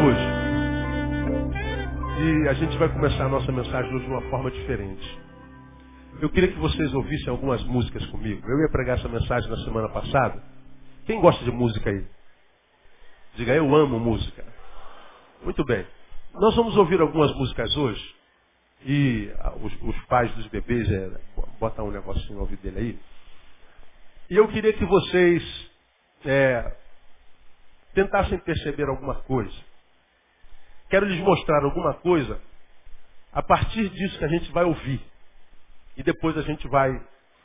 hoje. E a gente vai começar a nossa mensagem hoje de uma forma diferente. Eu queria que vocês ouvissem algumas músicas comigo. Eu ia pregar essa mensagem na semana passada. Quem gosta de música aí? Diga, eu amo música. Muito bem. Nós vamos ouvir algumas músicas hoje. E ah, os, os pais dos bebês, é, bota um negocinho no ouvido dele aí. E eu queria que vocês é, tentassem perceber alguma coisa. Quero lhes mostrar alguma coisa a partir disso que a gente vai ouvir. E depois a gente vai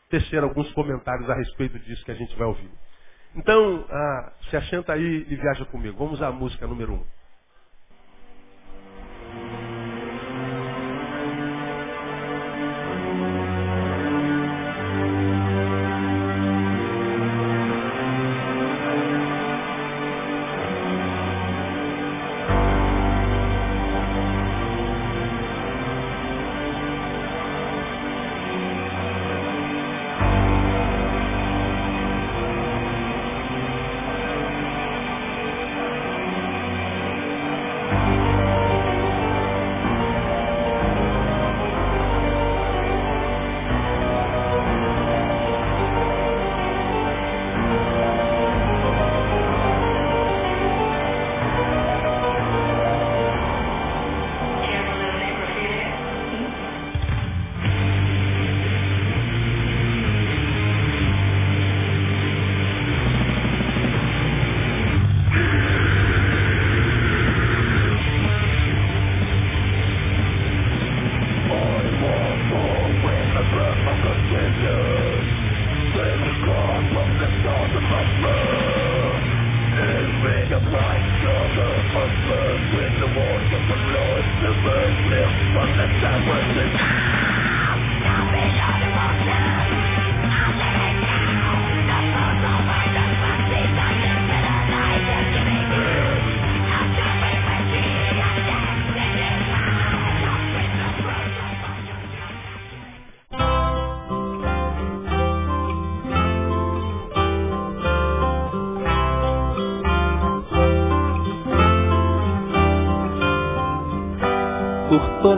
tecer alguns comentários a respeito disso que a gente vai ouvir. Então, ah, se assenta aí e viaja comigo. Vamos à música número um.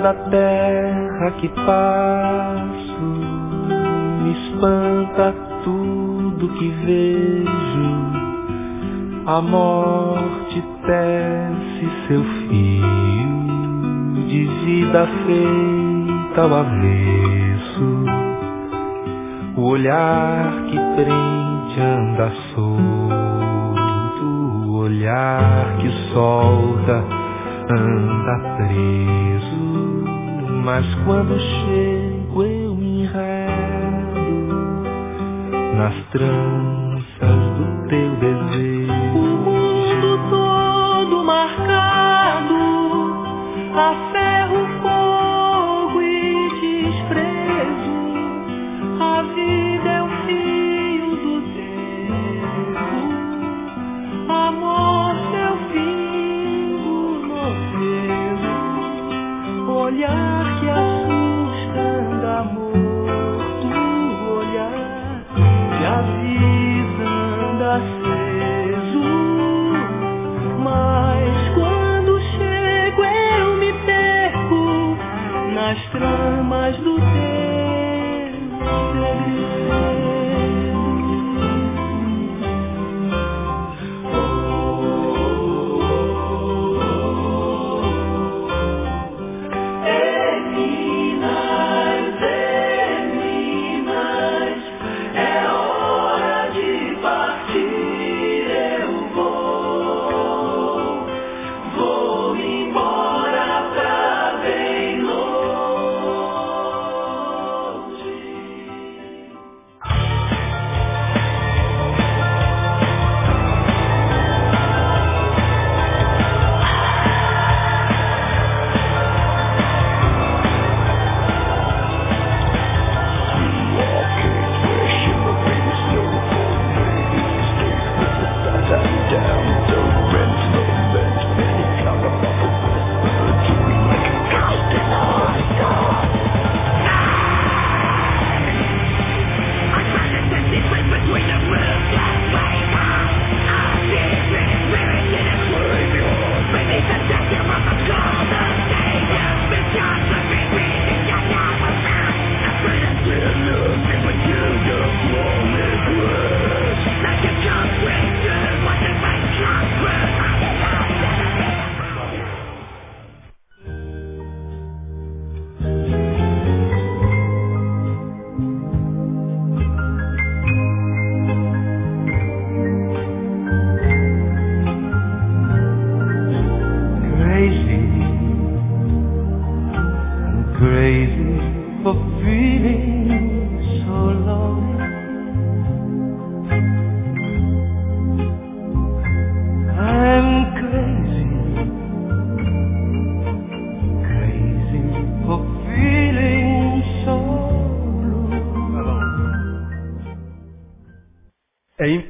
Toda a terra que passo, me espanta tudo que vejo. A morte tece seu fio de vida feita ao avesso. O olhar que prende anda solto, o olhar que solta anda preso. Mas quando chego eu me enredo nas tranças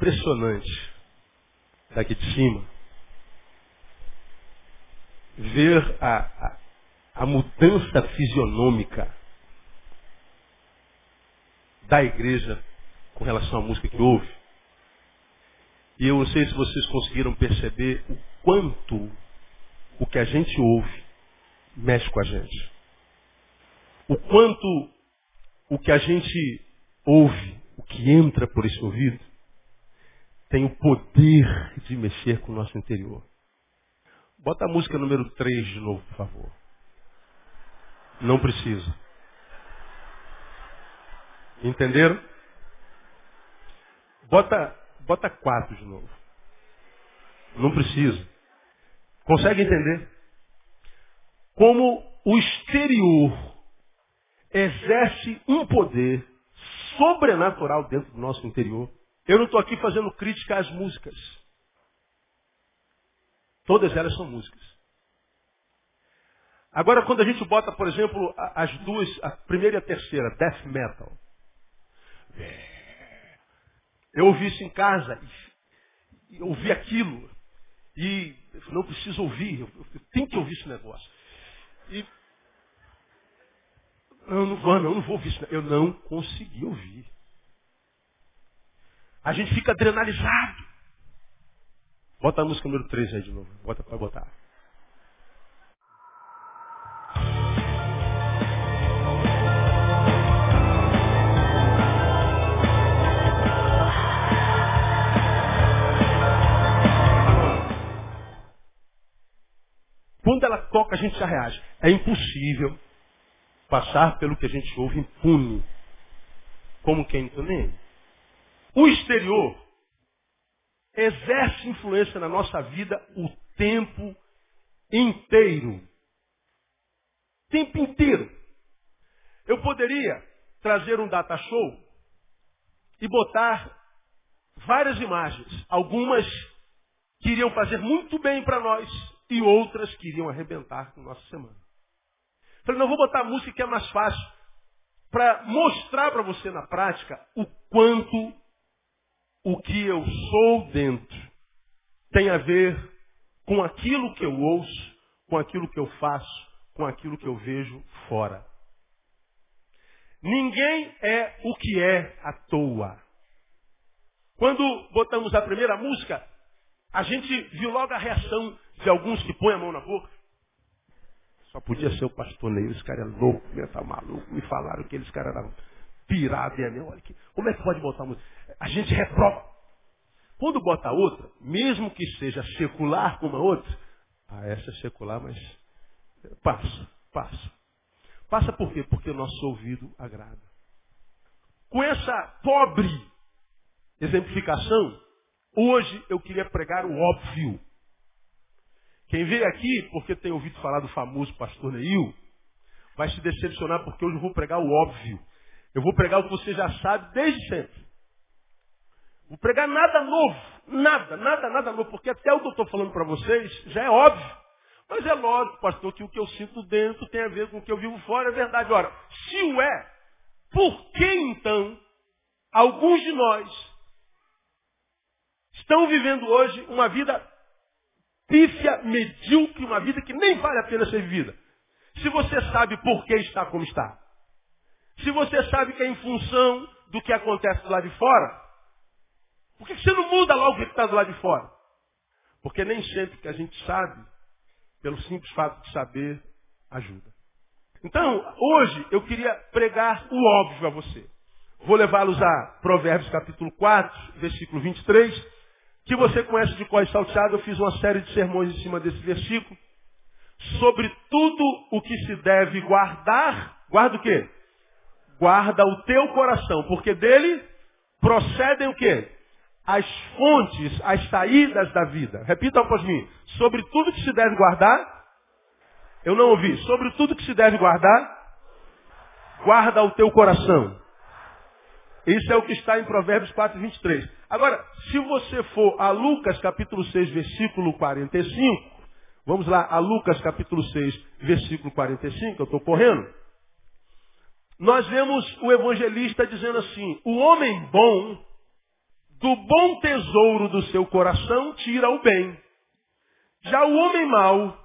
impressionante, daqui de cima, ver a, a, a mudança fisionômica da igreja com relação à música que ouve. E eu não sei se vocês conseguiram perceber o quanto o que a gente ouve mexe com a gente. O quanto o que a gente ouve, o que entra por esse ouvido, tem o poder de mexer com o nosso interior. Bota a música número 3 de novo, por favor. Não precisa. Entenderam? Bota, bota 4 de novo. Não precisa. Consegue entender? Como o exterior exerce um poder sobrenatural dentro do nosso interior. Eu não estou aqui fazendo crítica às músicas. Todas elas são músicas. Agora, quando a gente bota, por exemplo, as duas, a primeira e a terceira, death metal. Eu ouvi isso em casa, ouvi aquilo, e não preciso ouvir, eu tenho que ouvir esse negócio. E eu não vou, não, não vou ouvir isso. Eu não consegui ouvir. A gente fica adrenalizado. Bota a música número 3 aí de novo. Bota para botar. Quando ela toca, a gente já reage. É impossível passar pelo que a gente ouve impune. Como quem nem. O exterior exerce influência na nossa vida o tempo inteiro. Tempo inteiro. Eu poderia trazer um data show e botar várias imagens. Algumas que iriam fazer muito bem para nós e outras que iriam arrebentar com nossa semana. Falei, não vou botar música que é mais fácil para mostrar para você na prática o quanto o que eu sou dentro tem a ver com aquilo que eu ouço, com aquilo que eu faço, com aquilo que eu vejo fora. Ninguém é o que é à toa. Quando botamos a primeira música, a gente viu logo a reação de alguns que põem a mão na boca. Só podia ser o pastor Neil, esse cara é louco, ele tá maluco. Me falaram que eles caras eram pirados. E olha aqui, como é que pode botar música? A gente reprova. Quando bota outra, mesmo que seja secular como a outra, ah, essa é secular, mas passa, passa. Passa por quê? Porque o nosso ouvido agrada. Com essa pobre exemplificação, hoje eu queria pregar o óbvio. Quem veio aqui porque tem ouvido falar do famoso pastor Neil, vai se decepcionar porque hoje eu vou pregar o óbvio. Eu vou pregar o que você já sabe desde sempre. Vou pregar nada novo. Nada, nada, nada novo. Porque até o que eu estou falando para vocês já é óbvio. Mas é lógico, pastor, que o que eu sinto dentro tem a ver com o que eu vivo fora. É verdade. Ora, se o é, por que então alguns de nós estão vivendo hoje uma vida pífia, medíocre, uma vida que nem vale a pena ser vivida. Se você sabe por que está como está. Se você sabe que é em função do que acontece do lado de fora, por que você não muda logo o que está do lado de fora? Porque nem sempre que a gente sabe, pelo simples fato de saber, ajuda. Então, hoje eu queria pregar o óbvio a você. Vou levá-los a Provérbios capítulo 4, versículo 23, que você conhece de cor salteado, eu fiz uma série de sermões em cima desse versículo, sobre tudo o que se deve guardar, guarda o quê? Guarda o teu coração, porque dele procedem o quê? As fontes, as saídas da vida. Repita após mim. Sobre tudo que se deve guardar, eu não ouvi. Sobre tudo que se deve guardar, guarda o teu coração. Isso é o que está em Provérbios 4, 23. Agora, se você for a Lucas capítulo 6, versículo 45, vamos lá, a Lucas capítulo 6, versículo 45, eu estou correndo. Nós vemos o evangelista dizendo assim, o homem bom do bom tesouro do seu coração tira o bem. Já o homem mau,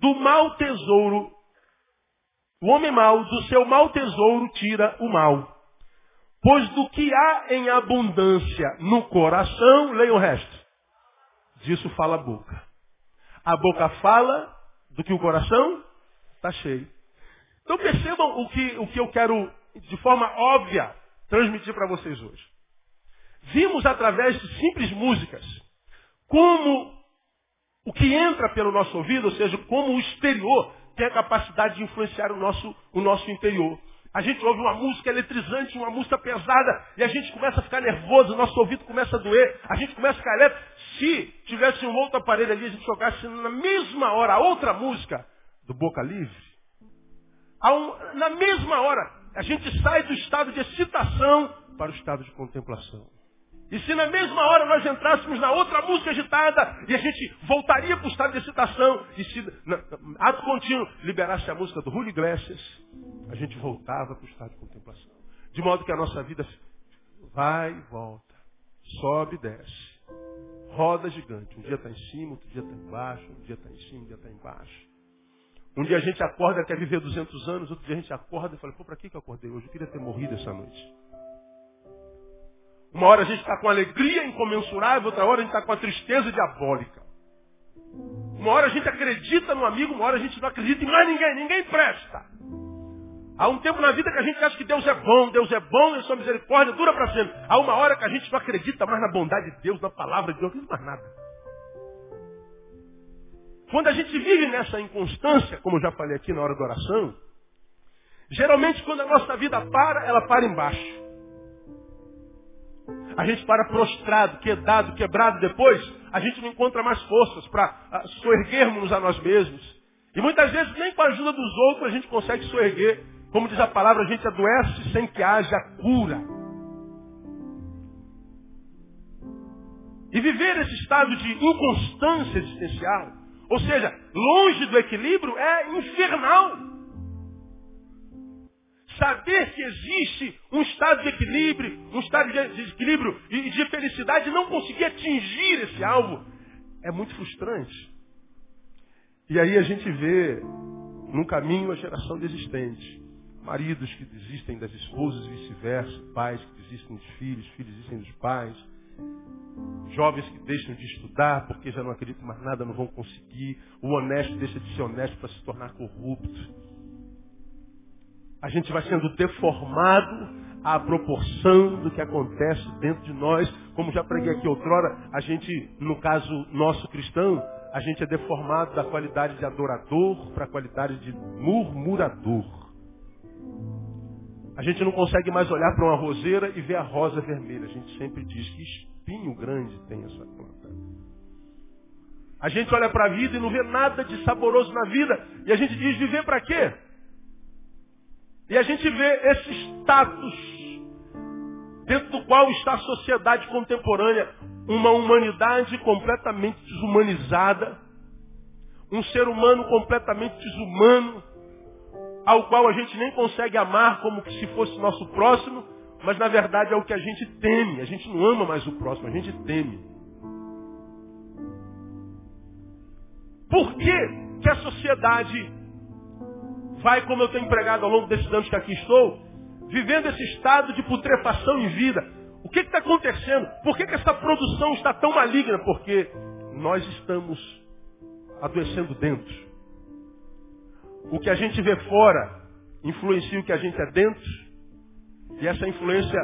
do mau tesouro, o homem mau, do seu mau tesouro tira o mal. Pois do que há em abundância no coração, leia o resto. Disso fala a boca. A boca fala do que o coração está cheio. Então percebam o que, o que eu quero, de forma óbvia, transmitir para vocês hoje. Vimos através de simples músicas como o que entra pelo nosso ouvido, ou seja, como o exterior tem a capacidade de influenciar o nosso, o nosso interior. A gente ouve uma música eletrizante, uma música pesada, e a gente começa a ficar nervoso, nosso ouvido começa a doer, a gente começa a ficar elétrico. Se tivesse um outro aparelho ali, a gente jogasse na mesma hora outra música do Boca Livre, um, na mesma hora, a gente sai do estado de excitação para o estado de contemplação. E se na mesma hora nós entrássemos na outra música agitada e a gente voltaria para o estado de excitação e se, na, ato contínuo, liberasse a música do Julio Iglesias, a gente voltava para o estado de contemplação. De modo que a nossa vida vai e volta, sobe e desce. Roda gigante. Um dia está em cima, outro dia está embaixo, um dia está em cima, um dia está embaixo. Um dia a gente acorda quer viver 200 anos, outro dia a gente acorda e fala, pô, para que eu acordei hoje? Eu queria ter morrido essa noite. Uma hora a gente está com alegria incomensurável, outra hora a gente está com a tristeza diabólica. Uma hora a gente acredita no amigo, uma hora a gente não acredita em mais ninguém, ninguém presta. Há um tempo na vida que a gente acha que Deus é bom, Deus é bom e sua misericórdia dura para sempre. Há uma hora que a gente não acredita mais na bondade de Deus, na palavra de Deus, não mais nada. Quando a gente vive nessa inconstância, como eu já falei aqui na hora da oração, geralmente quando a nossa vida para, ela para embaixo. A gente para prostrado, quedado, quebrado depois, a gente não encontra mais forças para uh, soerguermos a nós mesmos. E muitas vezes nem com a ajuda dos outros a gente consegue soerguer. Como diz a palavra, a gente adoece sem que haja cura. E viver esse estado de inconstância existencial, ou seja, longe do equilíbrio, é infernal. Saber que existe um estado de equilíbrio, um estado de equilíbrio e de felicidade e não conseguir atingir esse alvo é muito frustrante. E aí a gente vê no caminho a geração desistente. Maridos que desistem das esposas e vice-versa, pais que desistem dos filhos, filhos desistem dos pais, jovens que deixam de estudar porque já não acreditam mais nada, não vão conseguir, o honesto deixa de ser honesto para se tornar corrupto a gente vai sendo deformado à proporção do que acontece dentro de nós. Como já preguei aqui outrora, a gente, no caso nosso cristão, a gente é deformado da qualidade de adorador para a qualidade de murmurador. A gente não consegue mais olhar para uma roseira e ver a rosa vermelha. A gente sempre diz que espinho grande tem essa planta. A gente olha para a vida e não vê nada de saboroso na vida. E a gente diz viver para quê? E a gente vê esse status dentro do qual está a sociedade contemporânea, uma humanidade completamente desumanizada, um ser humano completamente desumano, ao qual a gente nem consegue amar como se fosse nosso próximo, mas na verdade é o que a gente teme. A gente não ama mais o próximo, a gente teme. Por que, que a sociedade vai, como eu tenho empregado ao longo desses anos que aqui estou, vivendo esse estado de putrefação em vida. O que está acontecendo? Por que, que essa produção está tão maligna? Porque nós estamos adoecendo dentro. O que a gente vê fora influencia o que a gente é dentro. E essa influência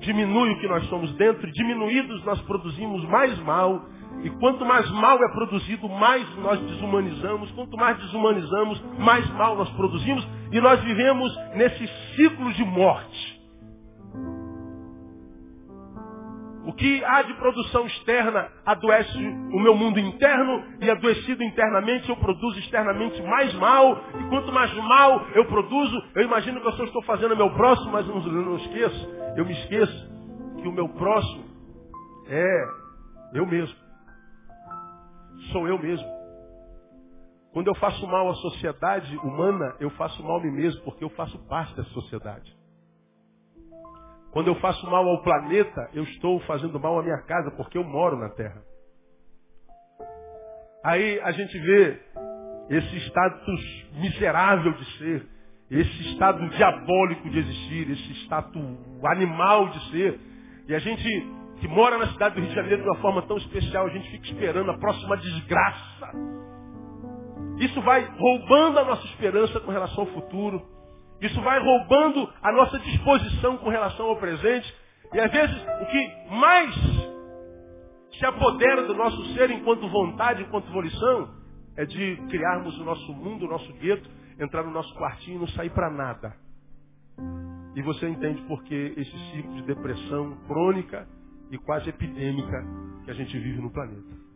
diminui o que nós somos dentro. Diminuídos nós produzimos mais mal e quanto mais mal é produzido, mais nós desumanizamos. Quanto mais desumanizamos, mais mal nós produzimos. E nós vivemos nesse ciclo de morte. O que há de produção externa adoece o meu mundo interno e adoecido internamente eu produzo externamente mais mal. E quanto mais mal eu produzo, eu imagino que eu só estou fazendo o meu próximo, mas não, não esqueço. Eu me esqueço que o meu próximo é eu mesmo sou eu mesmo. Quando eu faço mal à sociedade humana, eu faço mal a mim mesmo, porque eu faço parte da sociedade. Quando eu faço mal ao planeta, eu estou fazendo mal à minha casa, porque eu moro na Terra. Aí a gente vê esse status miserável de ser, esse estado diabólico de existir, esse status animal de ser. E a gente que mora na cidade do Rio de Janeiro de uma forma tão especial, a gente fica esperando a próxima desgraça. Isso vai roubando a nossa esperança com relação ao futuro. Isso vai roubando a nossa disposição com relação ao presente. E às vezes o que mais se apodera do nosso ser enquanto vontade, enquanto volição, é de criarmos o nosso mundo, o nosso gueto, entrar no nosso quartinho e não sair para nada. E você entende por que esse ciclo de depressão crônica e quase epidêmica que a gente vive no planeta.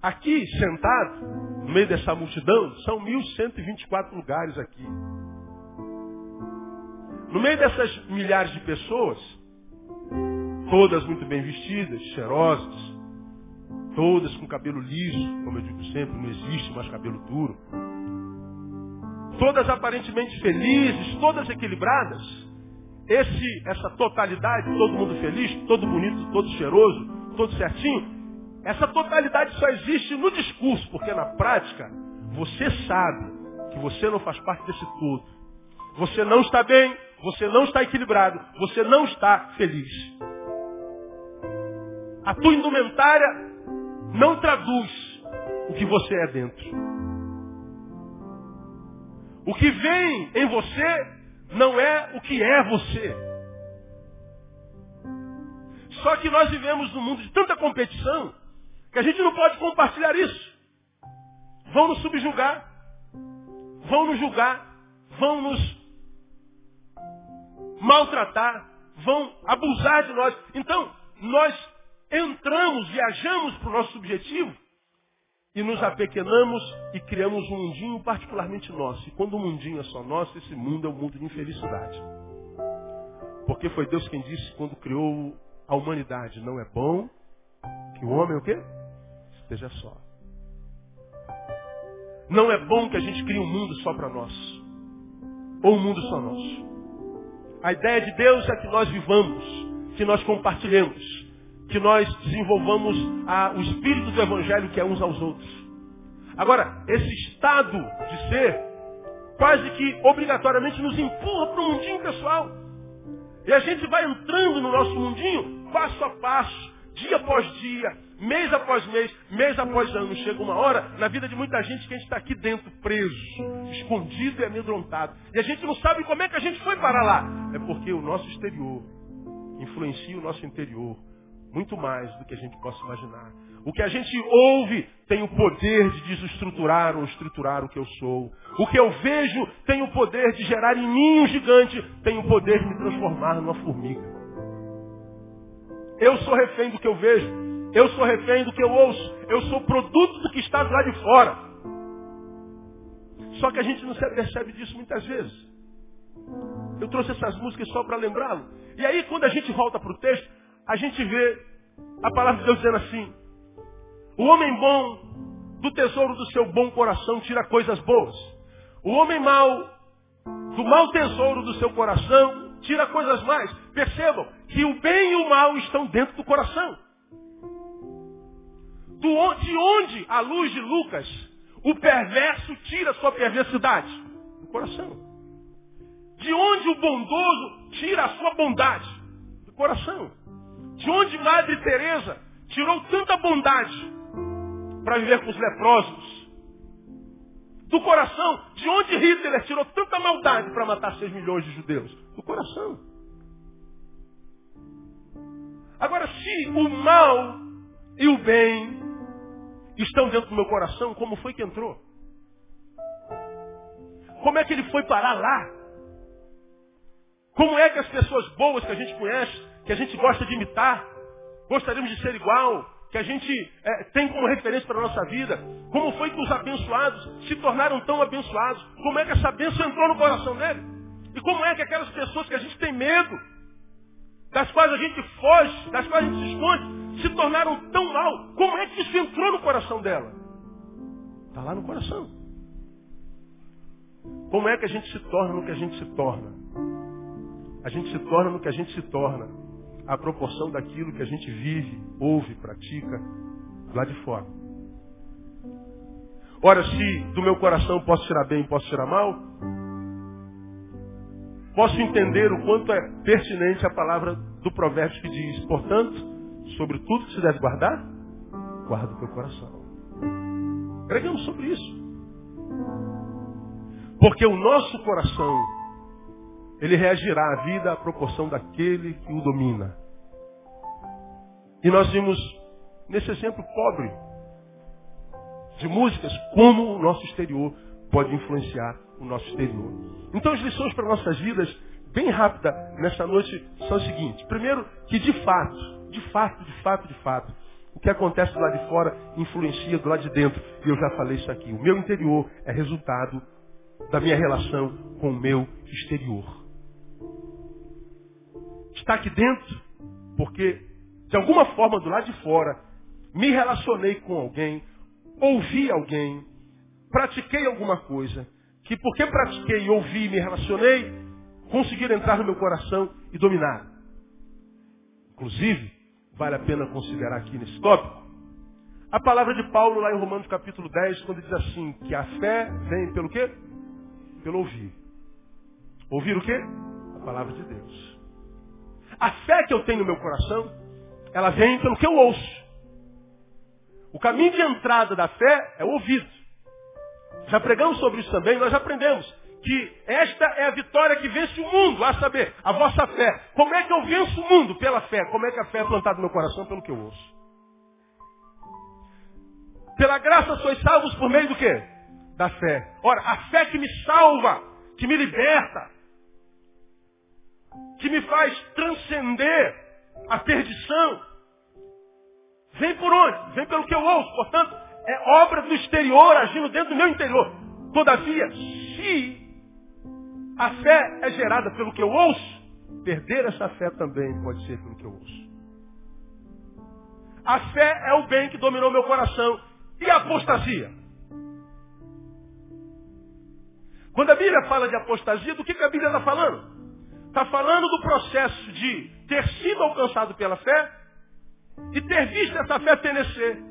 Aqui, sentado, no meio dessa multidão, são 1.124 lugares aqui. No meio dessas milhares de pessoas, todas muito bem vestidas, cheirosas, todas com cabelo liso, como eu digo sempre, não existe mais cabelo duro, todas aparentemente felizes, todas equilibradas, esse, essa totalidade, todo mundo feliz, todo bonito, todo cheiroso, todo certinho, essa totalidade só existe no discurso, porque na prática você sabe que você não faz parte desse todo. Você não está bem, você não está equilibrado, você não está feliz. A tua indumentária não traduz o que você é dentro. O que vem em você não é o que é você. Só que nós vivemos num mundo de tanta competição que a gente não pode compartilhar isso. Vão nos subjugar, vão nos julgar, vão nos maltratar, vão abusar de nós. Então, nós entramos, viajamos para o nosso objetivo e nos apequenamos e criamos um mundinho particularmente nosso. E quando o mundinho é só nosso, esse mundo é um mundo de infelicidade. Porque foi Deus quem disse quando criou a humanidade, não é bom que o homem o quê? Esteja só. Não é bom que a gente crie um mundo só para nós. Ou um mundo só nosso. A ideia de Deus é que nós vivamos, que nós compartilhemos, que nós desenvolvamos a, o espírito do Evangelho que é uns aos outros. Agora, esse estado de ser quase que obrigatoriamente nos empurra para o mundinho pessoal. E a gente vai entrando no nosso mundinho passo a passo, dia após dia, mês após mês, mês após ano. Chega uma hora na vida de muita gente que a gente está aqui dentro, preso, escondido e amedrontado. E a gente não sabe como é que a gente foi para lá. É porque o nosso exterior influencia o nosso interior muito mais do que a gente possa imaginar. O que a gente ouve tem o poder de desestruturar ou estruturar o que eu sou. O que eu vejo tem o poder de gerar em mim um gigante, tem o poder de me transformar numa formiga. Eu sou refém do que eu vejo. Eu sou refém do que eu ouço. Eu sou produto do que está lá de fora. Só que a gente não se percebe disso muitas vezes. Eu trouxe essas músicas só para lembrá-lo. E aí, quando a gente volta para o texto, a gente vê a palavra de Deus dizendo assim: o homem bom do tesouro do seu bom coração tira coisas boas. O homem mau do mau tesouro do seu coração tira coisas mais. Percebam que o bem e o mal estão dentro do coração. Do, de onde, à luz de Lucas, o perverso tira sua perversidade? Do coração. De onde o bondoso tira a sua bondade? Do coração. De onde Madre Teresa tirou tanta bondade para viver com os leprosos? Do coração. De onde Hitler tirou tanta maldade para matar 6 milhões de judeus? Do coração. Agora, se o mal e o bem estão dentro do meu coração, como foi que entrou? Como é que ele foi parar lá? Como é que as pessoas boas que a gente conhece que a gente gosta de imitar, gostaríamos de ser igual, que a gente é, tem como referência para a nossa vida. Como foi que os abençoados se tornaram tão abençoados? Como é que essa bênção entrou no coração dele? E como é que aquelas pessoas que a gente tem medo, das quais a gente foge, das quais a gente se esconde, se tornaram tão mal? Como é que isso entrou no coração dela? Está lá no coração. Como é que a gente se torna no que a gente se torna? A gente se torna no que a gente se torna. A proporção daquilo que a gente vive, ouve, pratica lá de fora. Ora, se do meu coração posso tirar bem, posso tirar mal, posso entender o quanto é pertinente a palavra do provérbio que diz, portanto, sobre tudo que se deve guardar, guarda o teu coração. Pregamos sobre isso. Porque o nosso coração, ele reagirá à vida à proporção daquele que o domina. E nós vimos nesse exemplo pobre de músicas como o nosso exterior pode influenciar o nosso exterior. Então as lições para nossas vidas, bem rápida nessa noite, são as seguintes. Primeiro, que de fato, de fato, de fato, de fato, o que acontece do lado de fora influencia do lado de dentro. E eu já falei isso aqui. O meu interior é resultado da minha relação com o meu exterior. Está aqui dentro porque, de alguma forma, do lado de fora, me relacionei com alguém, ouvi alguém, pratiquei alguma coisa, que porque pratiquei, ouvi e me relacionei, conseguiram entrar no meu coração e dominar. Inclusive, vale a pena considerar aqui nesse tópico, a palavra de Paulo lá em Romanos capítulo 10, quando diz assim, que a fé vem pelo quê? Pelo ouvir. Ouvir o quê? A palavra de Deus. A fé que eu tenho no meu coração, ela vem pelo que eu ouço. O caminho de entrada da fé é o ouvido. Já pregamos sobre isso também, nós aprendemos que esta é a vitória que vence o mundo, a saber, a vossa fé. Como é que eu venço o mundo? Pela fé. Como é que a fé é plantada no meu coração? Pelo que eu ouço. Pela graça sois salvos por meio do quê? Da fé. Ora, a fé que me salva, que me liberta, que me faz transcender a perdição, vem por onde? Vem pelo que eu ouço. Portanto, é obra do exterior agindo dentro do meu interior. Todavia, se a fé é gerada pelo que eu ouço, perder essa fé também pode ser pelo que eu ouço. A fé é o bem que dominou meu coração. E a apostasia? Quando a Bíblia fala de apostasia, do que, que a Bíblia está falando? Está falando do processo de ter sido alcançado pela fé e ter visto essa fé fenecer.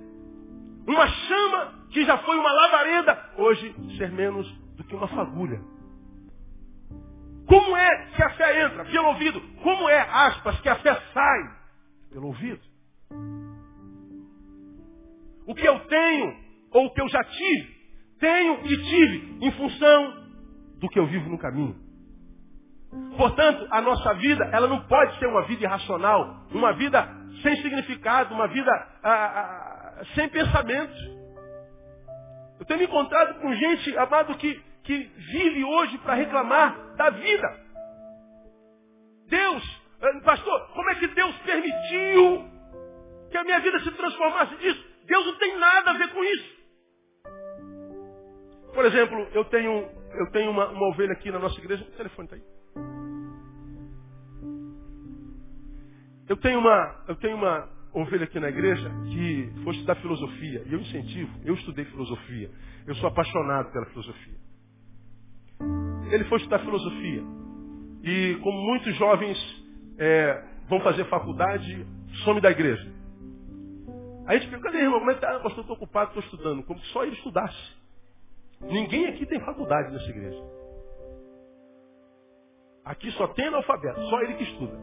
Uma chama que já foi uma lavareda, hoje ser menos do que uma fagulha. Como é que a fé entra? Pelo ouvido. Como é, aspas, que a fé sai? Pelo ouvido. O que eu tenho, ou o que eu já tive, tenho e tive em função do que eu vivo no caminho. Portanto, a nossa vida, ela não pode ser uma vida irracional, uma vida sem significado, uma vida ah, ah, sem pensamento. Eu tenho me encontrado com gente, amado, que que vive hoje para reclamar da vida. Deus, eh, pastor, como é que Deus permitiu que a minha vida se transformasse nisso? Deus não tem nada a ver com isso. Por exemplo, eu tenho, eu tenho uma, uma ovelha aqui na nossa igreja, o telefone está aí. Eu tenho uma, eu tenho uma ovelha aqui na igreja que foi estudar filosofia. E eu incentivo, eu estudei filosofia. Eu sou apaixonado pela filosofia ele foi estudar filosofia. E como muitos jovens é, vão fazer faculdade, some da igreja. Aí a gente fica, cadê irmão? Como é que tá? Ah, pastor, estou ocupado, estou estudando. Como se só ele estudasse. Ninguém aqui tem faculdade nessa igreja. Aqui só tem analfabeto, só ele que estuda.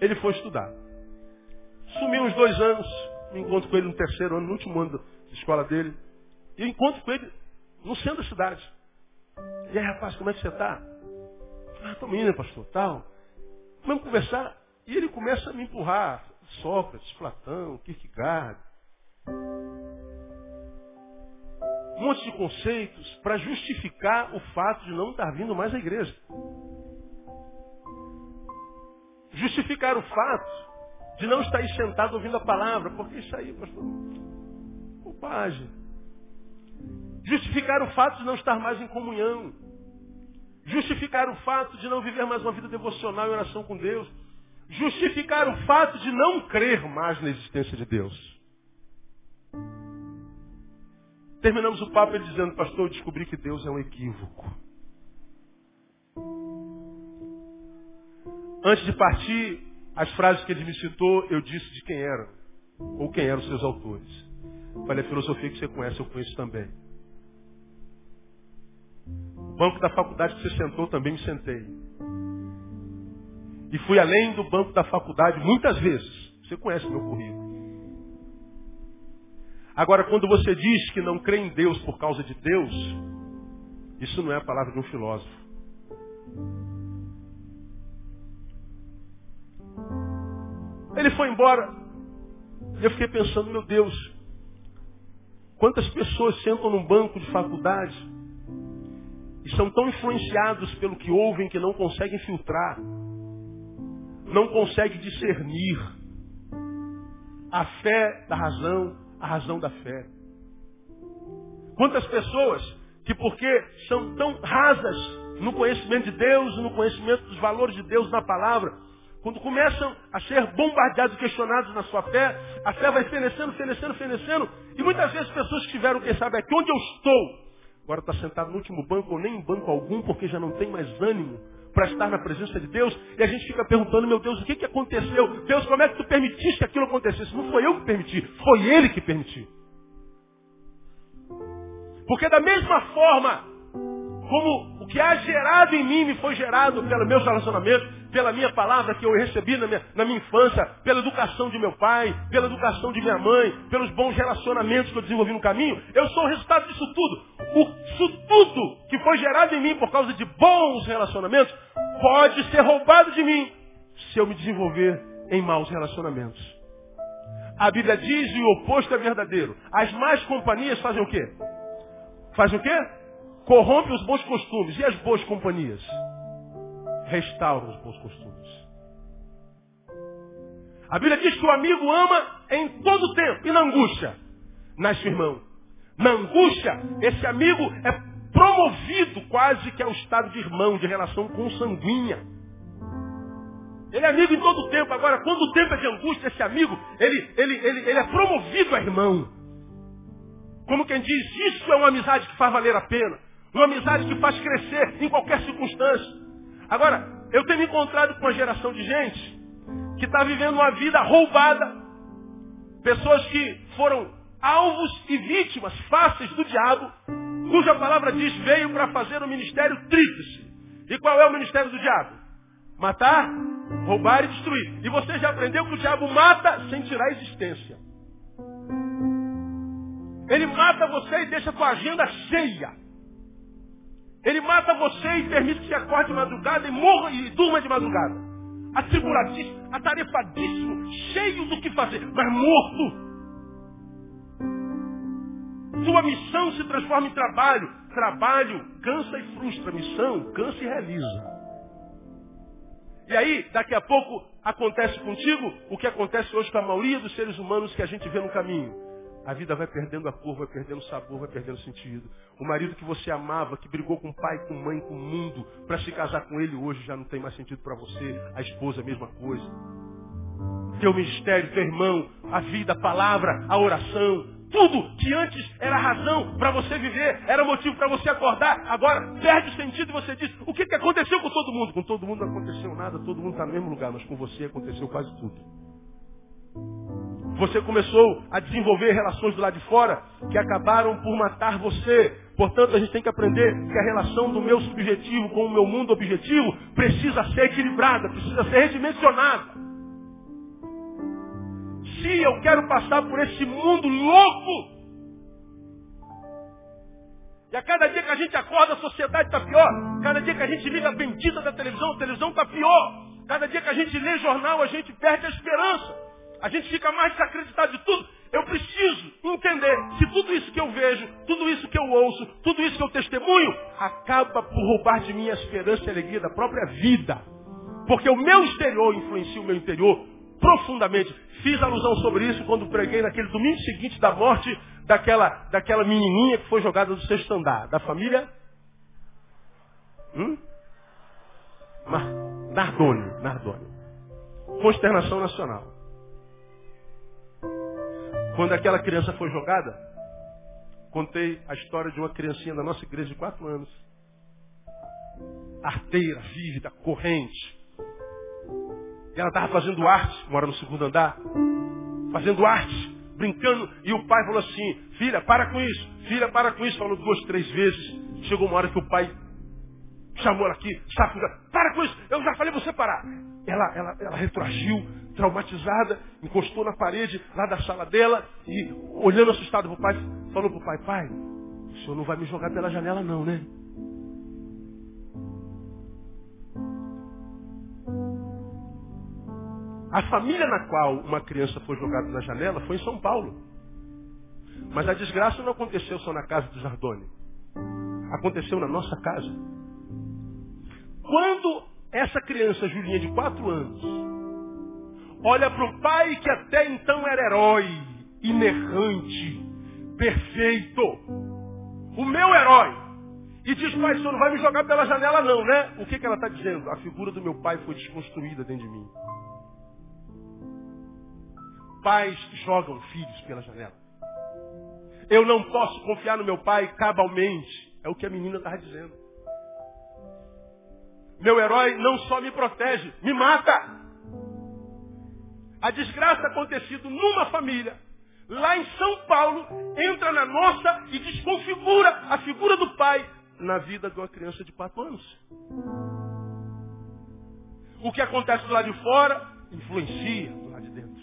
Ele foi estudar. Sumiu uns dois anos, me encontro com ele no terceiro ano, no último ano da escola dele. E encontro com ele no centro da cidade. E aí, rapaz, como é que você está? Ah, estou indo, pastor, tal. Vamos conversar. E ele começa a me empurrar. Sócrates, Platão, Kierkegaard. Um monte de conceitos para justificar o fato de não estar vindo mais à igreja. Justificar o fato de não estar aí sentado ouvindo a palavra. Porque isso aí, pastor, bobagem. Justificar o fato de não estar mais em comunhão. Justificar o fato de não viver mais uma vida devocional em oração com Deus. Justificar o fato de não crer mais na existência de Deus. Terminamos o papo dizendo, pastor, eu descobri que Deus é um equívoco. Antes de partir, as frases que ele me citou, eu disse de quem eram, ou quem eram os seus autores. Falei, a filosofia que você conhece, eu conheço também. O banco da faculdade que você sentou, também me sentei. E fui além do banco da faculdade muitas vezes. Você conhece meu currículo. Agora, quando você diz que não crê em Deus por causa de Deus, isso não é a palavra de um filósofo. Ele foi embora. Eu fiquei pensando, meu Deus, quantas pessoas sentam num banco de faculdade e são tão influenciados pelo que ouvem que não conseguem filtrar, não conseguem discernir a fé da razão, a razão da fé. Quantas pessoas que porque são tão rasas no conhecimento de Deus, no conhecimento dos valores de Deus na palavra, quando começam a ser bombardeados, questionados na sua fé, a fé vai fenecendo, fenecendo, fenecendo. E muitas vezes pessoas que tiveram, quem sabe, aqui onde eu estou, agora está sentado no último banco ou nem em banco algum, porque já não tem mais ânimo para estar na presença de Deus. E a gente fica perguntando, meu Deus, o que, que aconteceu? Deus, como é que tu permitiste que aquilo acontecesse? Não foi eu que permiti, foi Ele que permitiu. Porque da mesma forma como o que há gerado em mim me foi gerado pelos meus relacionamentos, pela minha palavra que eu recebi na minha, na minha infância, pela educação de meu pai, pela educação de minha mãe, pelos bons relacionamentos que eu desenvolvi no caminho, eu sou o resultado disso tudo. O, isso tudo que foi gerado em mim por causa de bons relacionamentos pode ser roubado de mim se eu me desenvolver em maus relacionamentos. A Bíblia diz e o oposto é verdadeiro. As más companhias fazem o quê? Fazem o quê? corrompe os bons costumes. E as boas companhias? Restauram os bons costumes. A Bíblia diz que o amigo ama em todo tempo e na angústia. Nasce irmão. Na angústia, esse amigo é promovido quase que ao estado de irmão, de relação consanguínea. Ele é amigo em todo tempo. Agora, quando o tempo é de angústia, esse amigo, ele, ele, ele, ele é promovido a irmão. Como quem diz, isso é uma amizade que faz valer a pena. Uma amizade que faz crescer em qualquer circunstância. Agora, eu tenho me encontrado com uma geração de gente que está vivendo uma vida roubada. Pessoas que foram alvos e vítimas fáceis do diabo, cuja palavra diz veio para fazer o ministério tríplice. E qual é o ministério do diabo? Matar, roubar e destruir. E você já aprendeu que o diabo mata sem tirar a existência. Ele mata você e deixa a tua agenda cheia. Ele mata você e permite que você acorde de madrugada e morra e durma de madrugada. Atribuladíssimo, atarefadíssimo, cheio do que fazer, mas morto. Sua missão se transforma em trabalho. Trabalho cansa e frustra. Missão cansa e realiza. E aí, daqui a pouco, acontece contigo o que acontece hoje com a maioria dos seres humanos que a gente vê no caminho a vida vai perdendo a cor, vai perdendo o sabor, vai perdendo o sentido. O marido que você amava, que brigou com o pai, com mãe, com o mundo, para se casar com ele hoje já não tem mais sentido para você. A esposa, a mesma coisa. Teu ministério, teu irmão, a vida, a palavra, a oração, tudo que antes era razão para você viver, era motivo para você acordar, agora perde o sentido e você diz, o que, que aconteceu com todo mundo? Com todo mundo não aconteceu nada, todo mundo está no mesmo lugar, mas com você aconteceu quase tudo. Você começou a desenvolver relações do lado de fora que acabaram por matar você. Portanto, a gente tem que aprender que a relação do meu subjetivo com o meu mundo objetivo precisa ser equilibrada, precisa ser redimensionada. Se eu quero passar por esse mundo louco, e a cada dia que a gente acorda, a sociedade está pior. Cada dia que a gente liga a bendita da televisão, a televisão está pior. Cada dia que a gente lê jornal, a gente perde a esperança. A gente fica mais desacreditado de tudo. Eu preciso entender se tudo isso que eu vejo, tudo isso que eu ouço, tudo isso que eu testemunho, acaba por roubar de mim a esperança e a alegria da própria vida. Porque o meu exterior influencia o meu interior profundamente. Fiz alusão sobre isso quando preguei naquele domingo seguinte da morte daquela, daquela menininha que foi jogada do sexto andar. Da família? Hum? Nardone. Nardone. Consternação nacional. Quando aquela criança foi jogada, contei a história de uma criancinha da nossa igreja de quatro anos. Arteira, vívida, corrente. E ela estava fazendo arte, mora no segundo andar, fazendo arte, brincando, e o pai falou assim, filha, para com isso, filha, para com isso, falou duas, três vezes. Chegou uma hora que o pai chamou ela aqui, sacuda, para com isso, eu já falei você parar. Ela, ela, ela retroagiu, traumatizada, encostou na parede lá da sala dela e, olhando assustado para o pai, falou para o pai, pai, o senhor não vai me jogar pela janela não, né? A família na qual uma criança foi jogada na janela foi em São Paulo. Mas a desgraça não aconteceu só na casa do Zardoni. Aconteceu na nossa casa. Quando essa criança, Julinha, de quatro anos, olha para o pai que até então era herói, inerrante, perfeito, o meu herói, e diz, pai, o senhor não vai me jogar pela janela não, né? O que, que ela está dizendo? A figura do meu pai foi desconstruída dentro de mim. Pais jogam filhos pela janela. Eu não posso confiar no meu pai cabalmente. É o que a menina estava dizendo. Meu herói não só me protege, me mata. A desgraça acontecido numa família, lá em São Paulo, entra na nossa e desconfigura a figura do pai na vida de uma criança de quatro anos. O que acontece do lado de fora influencia do lado de dentro.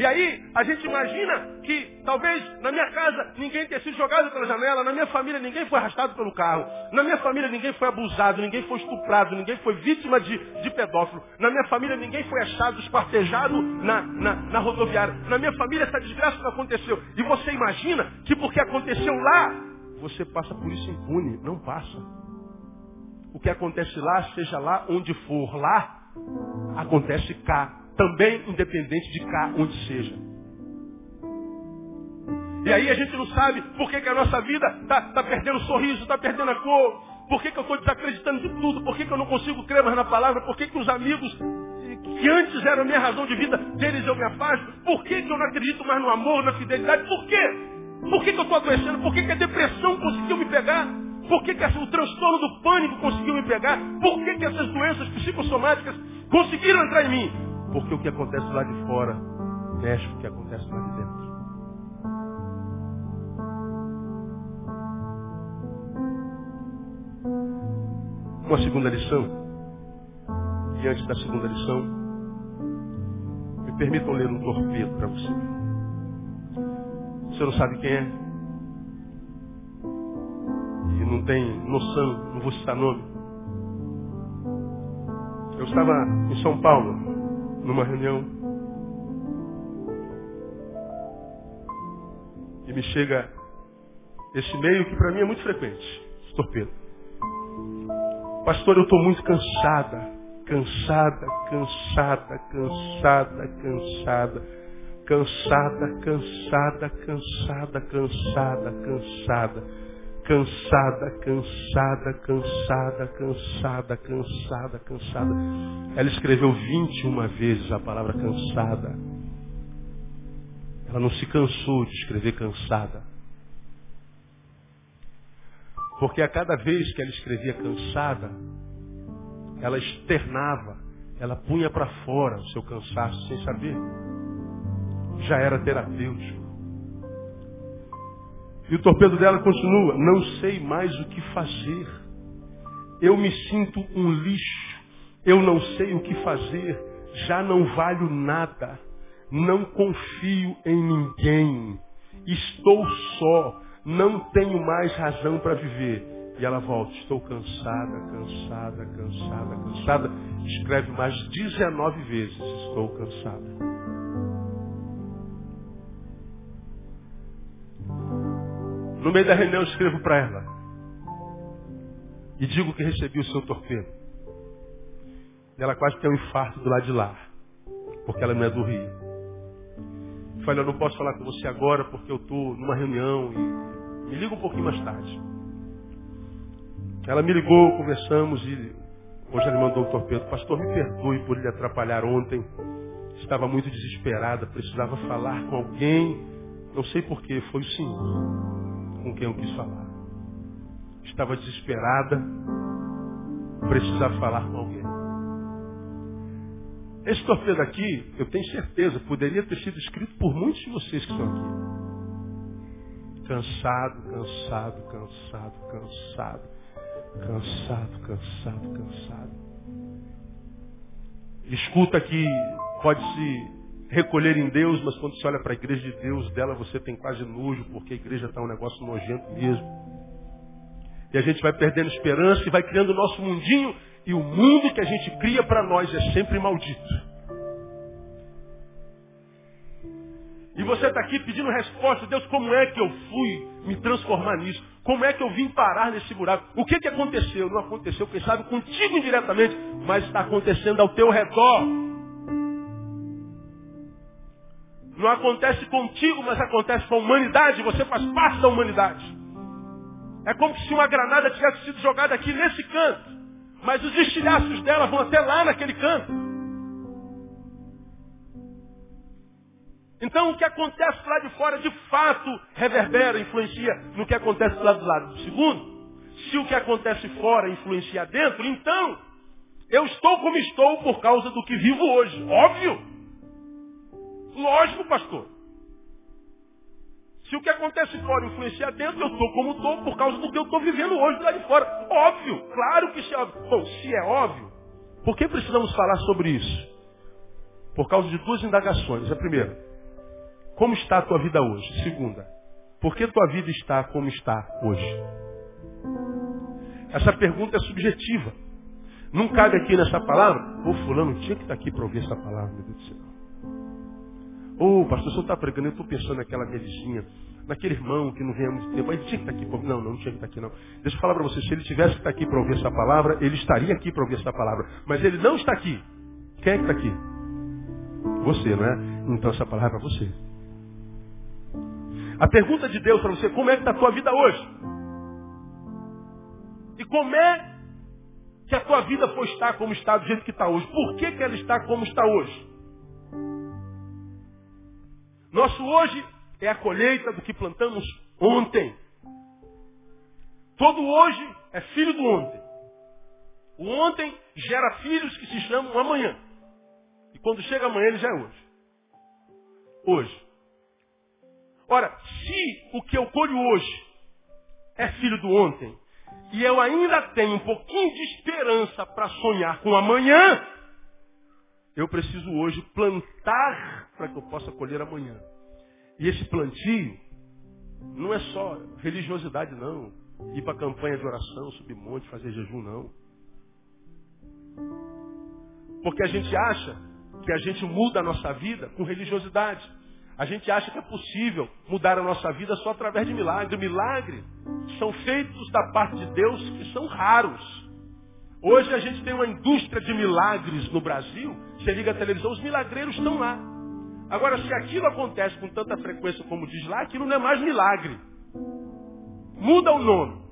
E aí, a gente imagina que talvez na minha casa ninguém tenha sido jogado pela janela, na minha família ninguém foi arrastado pelo carro, na minha família ninguém foi abusado, ninguém foi estuprado, ninguém foi vítima de, de pedófilo, na minha família ninguém foi achado espartejado na, na, na rodoviária, na minha família essa desgraça não aconteceu. E você imagina que porque aconteceu lá, você passa por isso impune. Não passa. O que acontece lá, seja lá onde for lá, acontece cá também independente de cá onde seja. E aí a gente não sabe por que, que a nossa vida está tá perdendo sorriso, está perdendo a cor, por que, que eu estou desacreditando de tudo, por que, que eu não consigo crer mais na palavra, por que, que os amigos que antes eram minha razão de vida, deles eu me afasto, por que, que eu não acredito mais no amor, na fidelidade, por quê? Por que, que eu estou adoecendo? Por que, que a depressão conseguiu me pegar? Por que, que o transtorno do pânico conseguiu me pegar? Por que, que essas doenças psicossomáticas conseguiram entrar em mim? Porque o que acontece lá de fora mexe com o que acontece lá de dentro. Uma segunda lição. E antes da segunda lição, me permitam ler um torpedo para você. Você não sabe quem é? E não tem noção, não vou citar nome. Eu estava em São Paulo, numa reunião. E me chega esse e-mail que para mim é muito frequente. Torpedo. Pastor, eu estou muito cansada. Cansada, cansada, cansada, cansada. Cansada, cansada, cansada, cansada, cansada cansada, cansada, cansada, cansada, cansada, cansada. Ela escreveu 21 vezes a palavra cansada. Ela não se cansou de escrever cansada. Porque a cada vez que ela escrevia cansada, ela externava, ela punha para fora o seu cansaço sem saber. Já era terapêutico. E o torpedo dela continua: Não sei mais o que fazer. Eu me sinto um lixo. Eu não sei o que fazer. Já não valho nada. Não confio em ninguém. Estou só. Não tenho mais razão para viver. E ela volta: Estou cansada, cansada, cansada, cansada. Escreve mais 19 vezes: Estou cansada. No meio da reunião eu escrevo para ela. E digo que recebi o seu torpedo. E ela quase tem um infarto do lado de lá. Porque ela não é do Rio. Eu falei, eu não posso falar com você agora porque eu estou numa reunião e me liga um pouquinho mais tarde. Ela me ligou, conversamos e hoje ela mandou o torpedo. Pastor, me perdoe por lhe atrapalhar ontem. Estava muito desesperada, precisava falar com alguém. Não sei porquê, foi o Senhor com quem eu quis falar. Estava desesperada, precisava falar com alguém. Esse torpedo aqui, eu tenho certeza, poderia ter sido escrito por muitos de vocês que estão aqui. Cansado, cansado, cansado, cansado. Cansado, cansado, cansado. Escuta que pode se recolher em Deus, mas quando você olha para a igreja de Deus, dela você tem quase nojo, porque a igreja está um negócio nojento mesmo. E a gente vai perdendo esperança e vai criando o nosso mundinho, e o mundo que a gente cria para nós é sempre maldito. E você está aqui pedindo resposta, Deus, como é que eu fui me transformar nisso? Como é que eu vim parar nesse buraco? O que, que aconteceu? Não aconteceu, quem sabe, contigo indiretamente, mas está acontecendo ao teu redor. Não acontece contigo, mas acontece com a humanidade. Você faz parte da humanidade. É como se uma granada tivesse sido jogada aqui nesse canto. Mas os estilhaços dela vão até lá naquele canto. Então o que acontece lá de fora de fato reverbera, influencia no que acontece lá do lado. Segundo, se o que acontece fora influencia dentro, então eu estou como estou por causa do que vivo hoje. Óbvio. Lógico, pastor. Se o que acontece fora influencia dentro, eu estou como estou por causa do que eu estou vivendo hoje lá de fora. Óbvio, claro que isso é óbvio. Bom, se é óbvio, por que precisamos falar sobre isso? Por causa de duas indagações. A primeira, como está a tua vida hoje? Segunda, por que tua vida está como está hoje? Essa pergunta é subjetiva. Não cabe aqui nessa palavra, ô fulano tinha que estar aqui para ouvir essa palavra, meu Deus do céu. Ô, oh, pastor, o senhor está pregando, eu estou pensando naquela minha vizinha, naquele irmão que não vem há muito tempo. Ele tinha que estar aqui. Não, não, não tinha que estar aqui, não. Deixa eu falar para você, se ele tivesse que estar aqui para ouvir essa palavra, ele estaria aqui para ouvir essa palavra. Mas ele não está aqui. Quem é que está aqui? Você, não é? Então essa palavra é para você. A pergunta de Deus para você, como é que está a tua vida hoje? E como é que a tua vida foi estar como está do jeito que está hoje? Por que, que ela está como está hoje? Nosso hoje é a colheita do que plantamos ontem. Todo hoje é filho do ontem. O ontem gera filhos que se chamam amanhã. E quando chega amanhã, ele já é hoje. Hoje. Ora, se o que eu colho hoje é filho do ontem, e eu ainda tenho um pouquinho de esperança para sonhar com amanhã, eu preciso hoje plantar para que eu possa colher amanhã. E esse plantio não é só religiosidade, não. Ir para campanha de oração, subir monte, fazer jejum, não. Porque a gente acha que a gente muda a nossa vida com religiosidade. A gente acha que é possível mudar a nossa vida só através de milagre. Milagres são feitos da parte de Deus que são raros. Hoje a gente tem uma indústria de milagres no Brasil. Você liga a televisão, os milagreiros estão lá. Agora, se aquilo acontece com tanta frequência como diz lá, aquilo não é mais milagre. Muda o nome.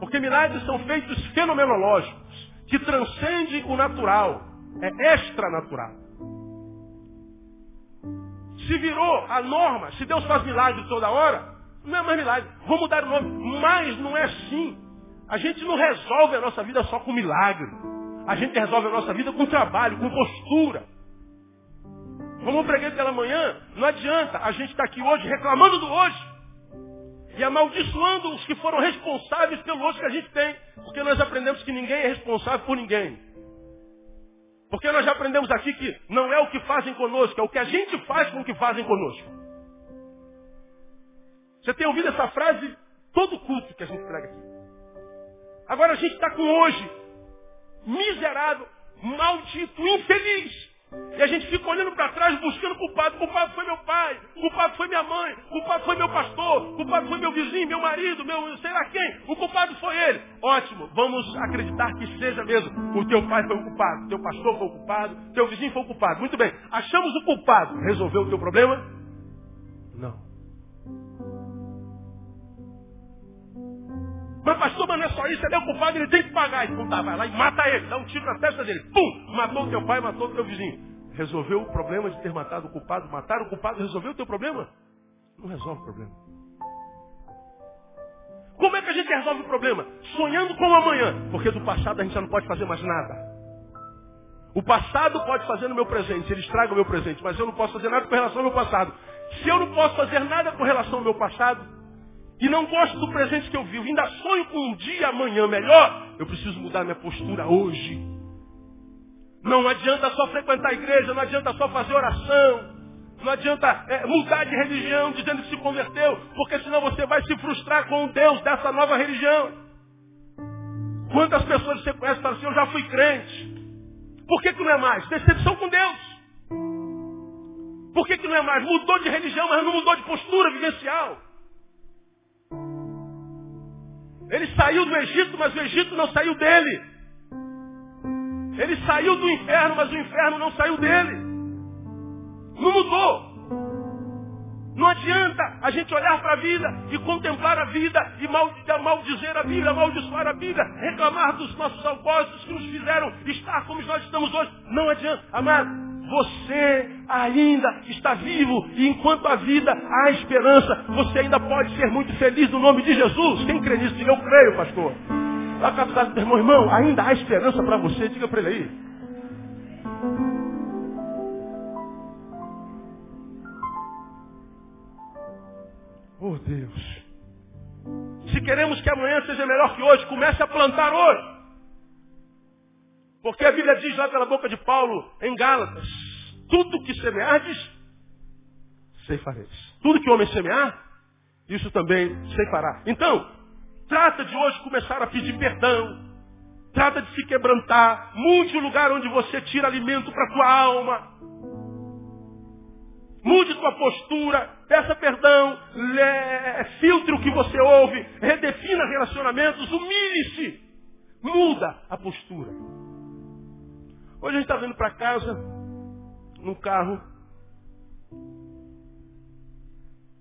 Porque milagres são feitos fenomenológicos, que transcendem o natural. É extranatural. Se virou a norma, se Deus faz milagre toda hora, não é mais milagre. Vou mudar o nome. Mas não é assim. A gente não resolve a nossa vida só com milagre. A gente resolve a nossa vida com trabalho, com postura. Como eu preguei pela manhã, não adianta a gente estar tá aqui hoje reclamando do hoje. E amaldiçoando os que foram responsáveis pelo hoje que a gente tem. Porque nós aprendemos que ninguém é responsável por ninguém. Porque nós já aprendemos aqui que não é o que fazem conosco, é o que a gente faz com o que fazem conosco. Você tem ouvido essa frase todo culto que a gente prega aqui. Agora a gente está com hoje, miserável, maldito, infeliz. E a gente fica olhando para trás, buscando culpado. Culpado foi meu pai, culpado foi minha mãe, culpado foi meu pastor, culpado foi meu vizinho, meu marido, meu sei lá quem. O culpado foi ele. Ótimo, vamos acreditar que seja mesmo. O teu pai foi o culpado, teu pastor foi o culpado, teu vizinho foi o culpado. Muito bem, achamos o culpado. Resolveu o teu problema? Não. Mas pastor, mas não é só isso, ele é o culpado, ele tem que pagar. Então tá, vai lá e mata ele, dá um tiro na testa dele. Pum! Matou o teu pai, matou o teu vizinho. Resolveu o problema de ter matado o culpado? Matar o culpado resolveu o teu problema? Não resolve o problema. Como é que a gente resolve o problema? Sonhando com o amanhã. Porque do passado a gente já não pode fazer mais nada. O passado pode fazer no meu presente, ele estraga o meu presente, mas eu não posso fazer nada com relação ao meu passado. Se eu não posso fazer nada com relação ao meu passado, e não gosto do presente que eu vivo, ainda sonho com um dia amanhã melhor, eu preciso mudar minha postura hoje. Não adianta só frequentar a igreja, não adianta só fazer oração, não adianta é, mudar de religião dizendo que se converteu, porque senão você vai se frustrar com o Deus dessa nova religião. Quantas pessoas você conhece falam assim, eu já fui crente. Por que, que não é mais? Decepção com Deus. Por que, que não é mais? Mudou de religião, mas não mudou de postura vivencial. Ele saiu do Egito, mas o Egito não saiu dele. Ele saiu do inferno, mas o inferno não saiu dele. Não mudou. Não adianta a gente olhar para a vida e contemplar a vida e maldizer a vida, amaldiçoar a vida, reclamar dos nossos algozes que nos fizeram estar como nós estamos hoje. Não adianta, amado. Você ainda está vivo e enquanto a vida há esperança, você ainda pode ser muito feliz no nome de Jesus. Quem crê nisso? Diga, eu creio, pastor. Lá casa do irmão, irmão, ainda há esperança para você. Diga para ele aí. Oh Deus. Se queremos que amanhã seja melhor que hoje, comece a plantar hoje. Porque a Bíblia diz lá pela boca de Paulo em Gálatas, tudo que semeardes, ceifareis. Tudo que o homem semear, isso também ceifará. Então, trata de hoje começar a pedir perdão. Trata de se quebrantar. Mude o lugar onde você tira alimento para a tua alma. Mude sua postura, peça perdão, filtre o que você ouve, redefina relacionamentos, humilhe-se, muda a postura. Hoje a gente está vindo para casa, no carro,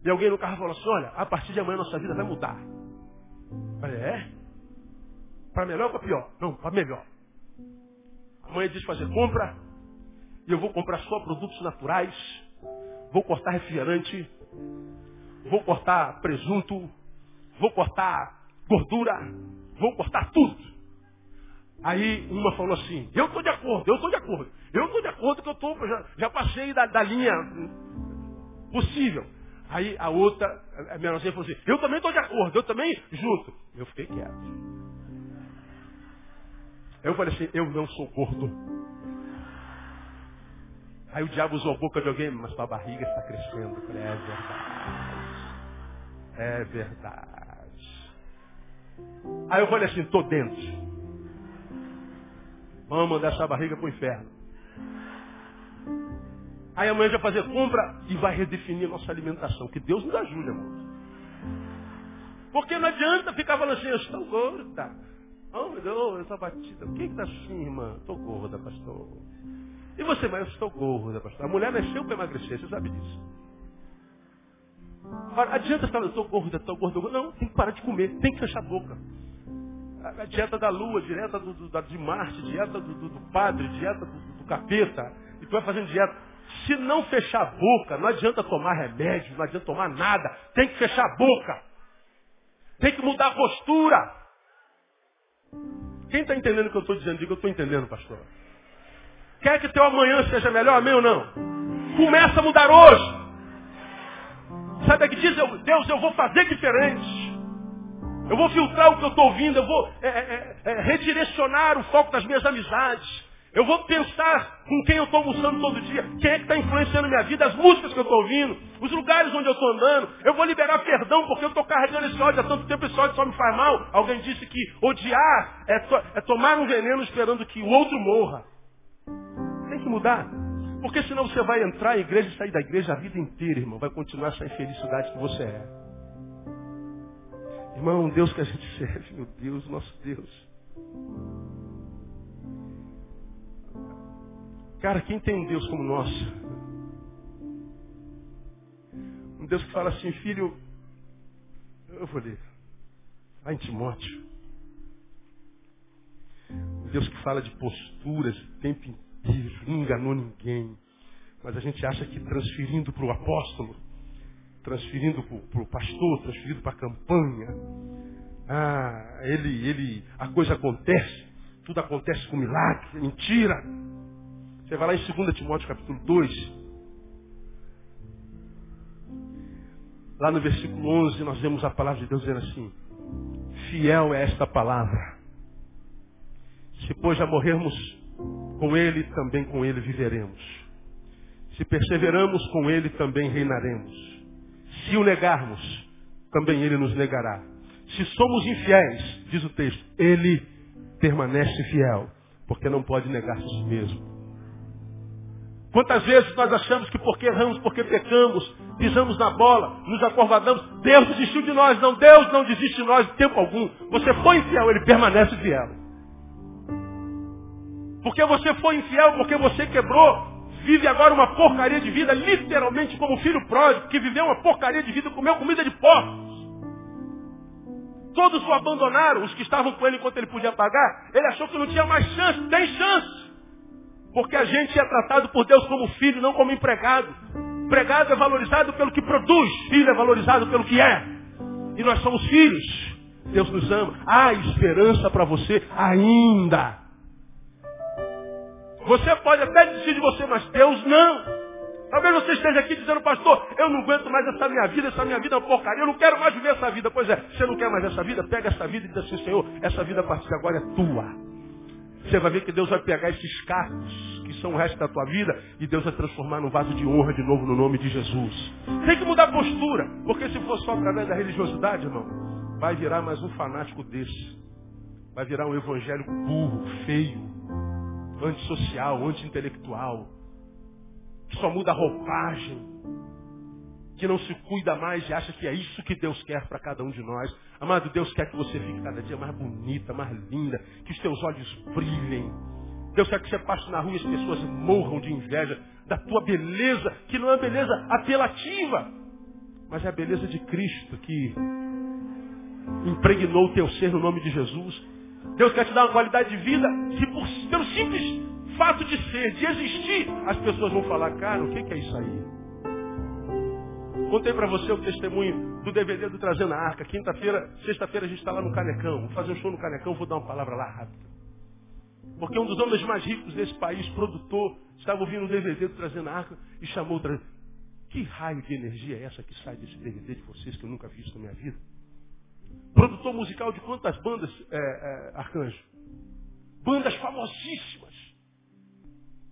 e alguém no carro falou assim, olha, a partir de amanhã nossa vida vai mudar. Falei, é? Para melhor ou para pior? Não, para melhor. Amanhã diz fazer compra, e eu vou comprar só produtos naturais, vou cortar refrigerante, vou cortar presunto, vou cortar gordura, vou cortar tudo. Aí uma falou assim, eu estou de acordo, eu estou de acordo. Eu estou de acordo que eu tô, já, já passei da, da, linha possível. Aí a outra, a menorzinha falou assim, eu também estou de acordo, eu também junto. Eu fiquei quieto. Eu falei assim, eu não sou gordo. Aí o diabo usou a boca de alguém, mas tua barriga está crescendo. Eu falei, é verdade. É verdade. Aí eu falei assim, estou dentro. Vamos mandar essa barriga para o inferno. Aí amanhã vai fazer compra e vai redefinir nossa alimentação. Que Deus nos ajude, irmão. Porque não adianta ficar falando assim, eu estou gorda. Oh, meu Deus, essa batida. O que está assim, irmã? Estou gorda, pastor. E você, mas eu estou gorda, pastor. A mulher nasceu para emagrecer, você sabe disso. Agora, adianta falar, eu estou gorda, estou gorda. Não, tem que parar de comer, tem que fechar a boca. A, dieta da lua, dieta do, do, de Marte, dieta do, do, do padre, dieta do, capeta. E tu vai fazendo dieta. Se não fechar a boca, não adianta tomar remédio, não adianta tomar nada. Tem que fechar a boca. Tem que mudar a postura. Quem está entendendo o que eu estou dizendo? Diga, eu estou entendendo, pastor. Quer que teu amanhã seja melhor, amém ou não? Começa a mudar hoje. Sabe o que diz? Deus, eu vou fazer diferente. Eu vou filtrar o que eu estou ouvindo. Eu vou é, é, é, redirecionar o foco das minhas amizades. Eu vou pensar com quem eu estou almoçando todo dia. Quem é que está influenciando minha vida. As músicas que eu estou ouvindo. Os lugares onde eu estou andando. Eu vou liberar perdão porque eu estou carregando esse ódio há tanto tempo. Esse ódio só me faz mal. Alguém disse que odiar é, to é tomar um veneno esperando que o outro morra. Tem que mudar. Porque senão você vai entrar na igreja e sair da igreja a vida inteira, irmão. Vai continuar essa infelicidade que você é. Irmão, Deus que a gente serve, meu Deus, nosso Deus. Cara, quem tem um Deus como nosso? Um Deus que fala assim, filho, eu vou ler. Vai em Timóteo. Um Deus que fala de posturas o tempo inteiro não enganou ninguém. Mas a gente acha que transferindo para o apóstolo, transferindo para o pastor, transferindo para a campanha, ah, ele, ele, a coisa acontece, tudo acontece com milagre, mentira. Você vai lá em 2 Timóteo capítulo 2. Lá no versículo 11 nós vemos a palavra de Deus dizendo assim. Fiel é esta palavra. Se pois já morrermos com ele, também com ele viveremos. Se perseveramos com ele, também reinaremos. Se o negarmos, também ele nos negará. Se somos infiéis, diz o texto, ele permanece fiel, porque não pode negar-se a si mesmo. Quantas vezes nós achamos que porque erramos, porque pecamos, pisamos na bola, nos acovardamos, Deus desistiu de nós. Não, Deus não desiste de nós de tempo algum. Você foi infiel, ele permanece fiel. Porque você foi infiel, porque você quebrou, vive agora uma porcaria de vida, literalmente como filho pródigo, que viveu uma porcaria de vida, comeu comida de porcos. Todos o abandonaram, os que estavam com ele enquanto ele podia pagar. Ele achou que não tinha mais chance. Tem chance. Porque a gente é tratado por Deus como filho, não como empregado. Empregado é valorizado pelo que produz, filho é valorizado pelo que é. E nós somos filhos. Deus nos ama. Há esperança para você ainda. Você pode até desistir de você, mas Deus não. Talvez você esteja aqui dizendo, pastor, eu não aguento mais essa minha vida, essa minha vida é uma porcaria, eu não quero mais viver essa vida. Pois é, você não quer mais essa vida? Pega essa vida e diz assim, Senhor, essa vida a partir de agora é tua. Você vai ver que Deus vai pegar esses cacos, que são o resto da tua vida, e Deus vai transformar num vaso de honra de novo no nome de Jesus. Tem que mudar a postura, porque se for só através da religiosidade, irmão, vai virar mais um fanático desse. Vai virar um evangélico burro, feio, antissocial, anti-intelectual, que só muda a roupagem, que não se cuida mais e acha que é isso que Deus quer para cada um de nós. Amado, Deus quer que você fique cada dia mais bonita, mais linda, que os teus olhos brilhem. Deus quer que você passe na rua e as pessoas morram de inveja da tua beleza, que não é beleza apelativa, mas é a beleza de Cristo que impregnou o teu ser no nome de Jesus. Deus quer te dar uma qualidade de vida que por, pelo simples fato de ser, de existir, as pessoas vão falar, cara, o que é isso aí? Contei para você o testemunho do DVD do Trazendo a Arca. Quinta-feira, sexta-feira a gente está lá no Canecão. Vou fazer um show no Canecão, vou dar uma palavra lá rápido. Porque um dos homens mais ricos desse país, produtor, estava ouvindo o DVD do Trazendo a Arca e chamou o Trazendo. Que raio de energia é essa que sai desse DVD de vocês que eu nunca vi isso na minha vida? Produtor musical de quantas bandas, é, é, Arcanjo? Bandas famosíssimas.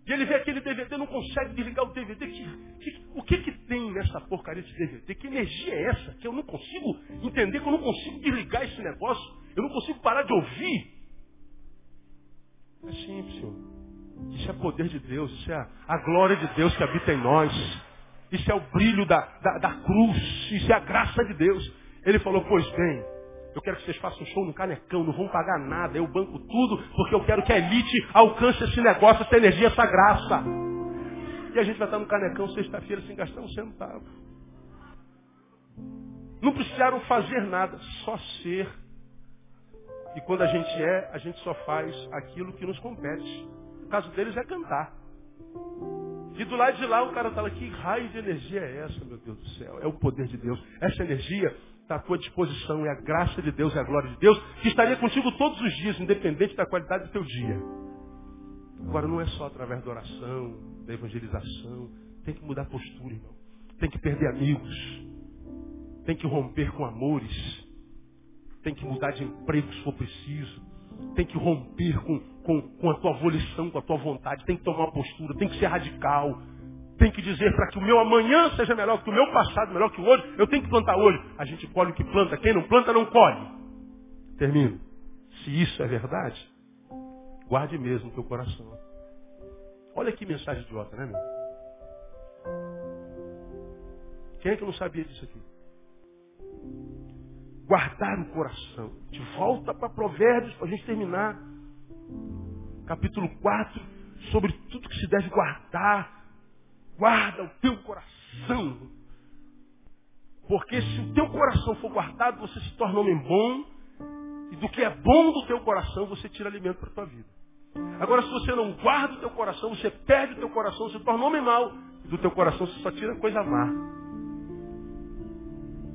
E ele vê aquele DVD, não consegue desligar o DVD. Que, que, o que, que tem nessa porcaria de DVD? Que energia é essa? Que eu não consigo entender, que eu não consigo desligar esse negócio. Eu não consigo parar de ouvir. É simples, senhor. Isso é poder de Deus, isso é a, a glória de Deus que habita em nós. Isso é o brilho da, da, da cruz, isso é a graça de Deus. Ele falou, pois bem, eu quero que vocês façam um show no Canecão, não vão pagar nada, eu banco tudo, porque eu quero que a elite alcance esse negócio, essa energia, essa graça. E a gente vai estar no Canecão sexta-feira sem gastar um centavo. Não precisaram fazer nada, só ser. E quando a gente é, a gente só faz aquilo que nos compete. O caso deles é cantar. E do lado de lá o cara fala, que raio de energia é essa, meu Deus do céu? É o poder de Deus. Essa energia está à tua disposição. É a graça de Deus, é a glória de Deus, que estaria contigo todos os dias, independente da qualidade do teu dia. Agora, não é só através da oração, da evangelização. Tem que mudar a postura, irmão. Tem que perder amigos. Tem que romper com amores. Tem que mudar de emprego se for preciso. Tem que romper com, com, com a tua volição, com a tua vontade. Tem que tomar uma postura. Tem que ser radical tem que dizer para que o meu amanhã seja melhor que o meu passado, melhor que o hoje, eu tenho que plantar hoje. A gente colhe o que planta, quem não planta não colhe. Termino. Se isso é verdade, guarde mesmo o teu coração. Olha que mensagem idiota, né, meu? Quem é que não sabia disso aqui? Guardar o coração. De volta para Provérbios para a gente terminar. Capítulo 4, sobre tudo que se deve guardar guarda o teu coração. Porque se o teu coração for guardado, você se torna homem bom. E do que é bom do teu coração, você tira alimento para a tua vida. Agora, se você não guarda o teu coração, você perde o teu coração, você torna homem mau. E do teu coração você só tira coisa má.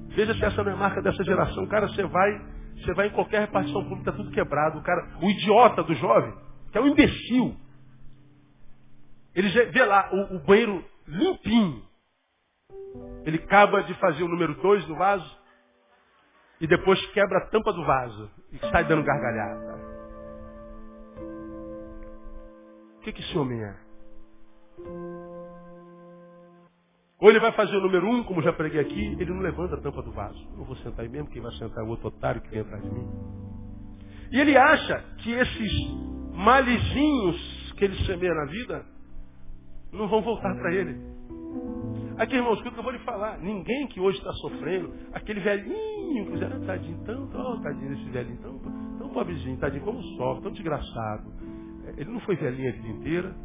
Veja se essa não é marca dessa geração. Cara, você vai, você vai em qualquer repartição pública, tá tudo quebrado. O cara, o idiota do jovem, que é um imbecil, Ele vê lá o, o banheiro limpinho. Ele acaba de fazer o número 2 no vaso e depois quebra a tampa do vaso e sai dando gargalhada. O que, que esse homem é? Ou ele vai fazer o número um, como já preguei aqui, ele não levanta a tampa do vaso. Não vou sentar aí mesmo, quem vai sentar é o outro otário que vem atrás de mim. E ele acha que esses malezinhos que ele semeia na vida não vão voltar para ele. Aqui, irmãos, escuta que eu vou lhe falar. Ninguém que hoje está sofrendo, aquele velhinho que fizeram, ah, tadinho, tão, oh, tadinho desse velhinho, tão, tão pobrezinho, tadinho, como sofre, tão desgraçado. É, ele não foi velhinho a vida inteira,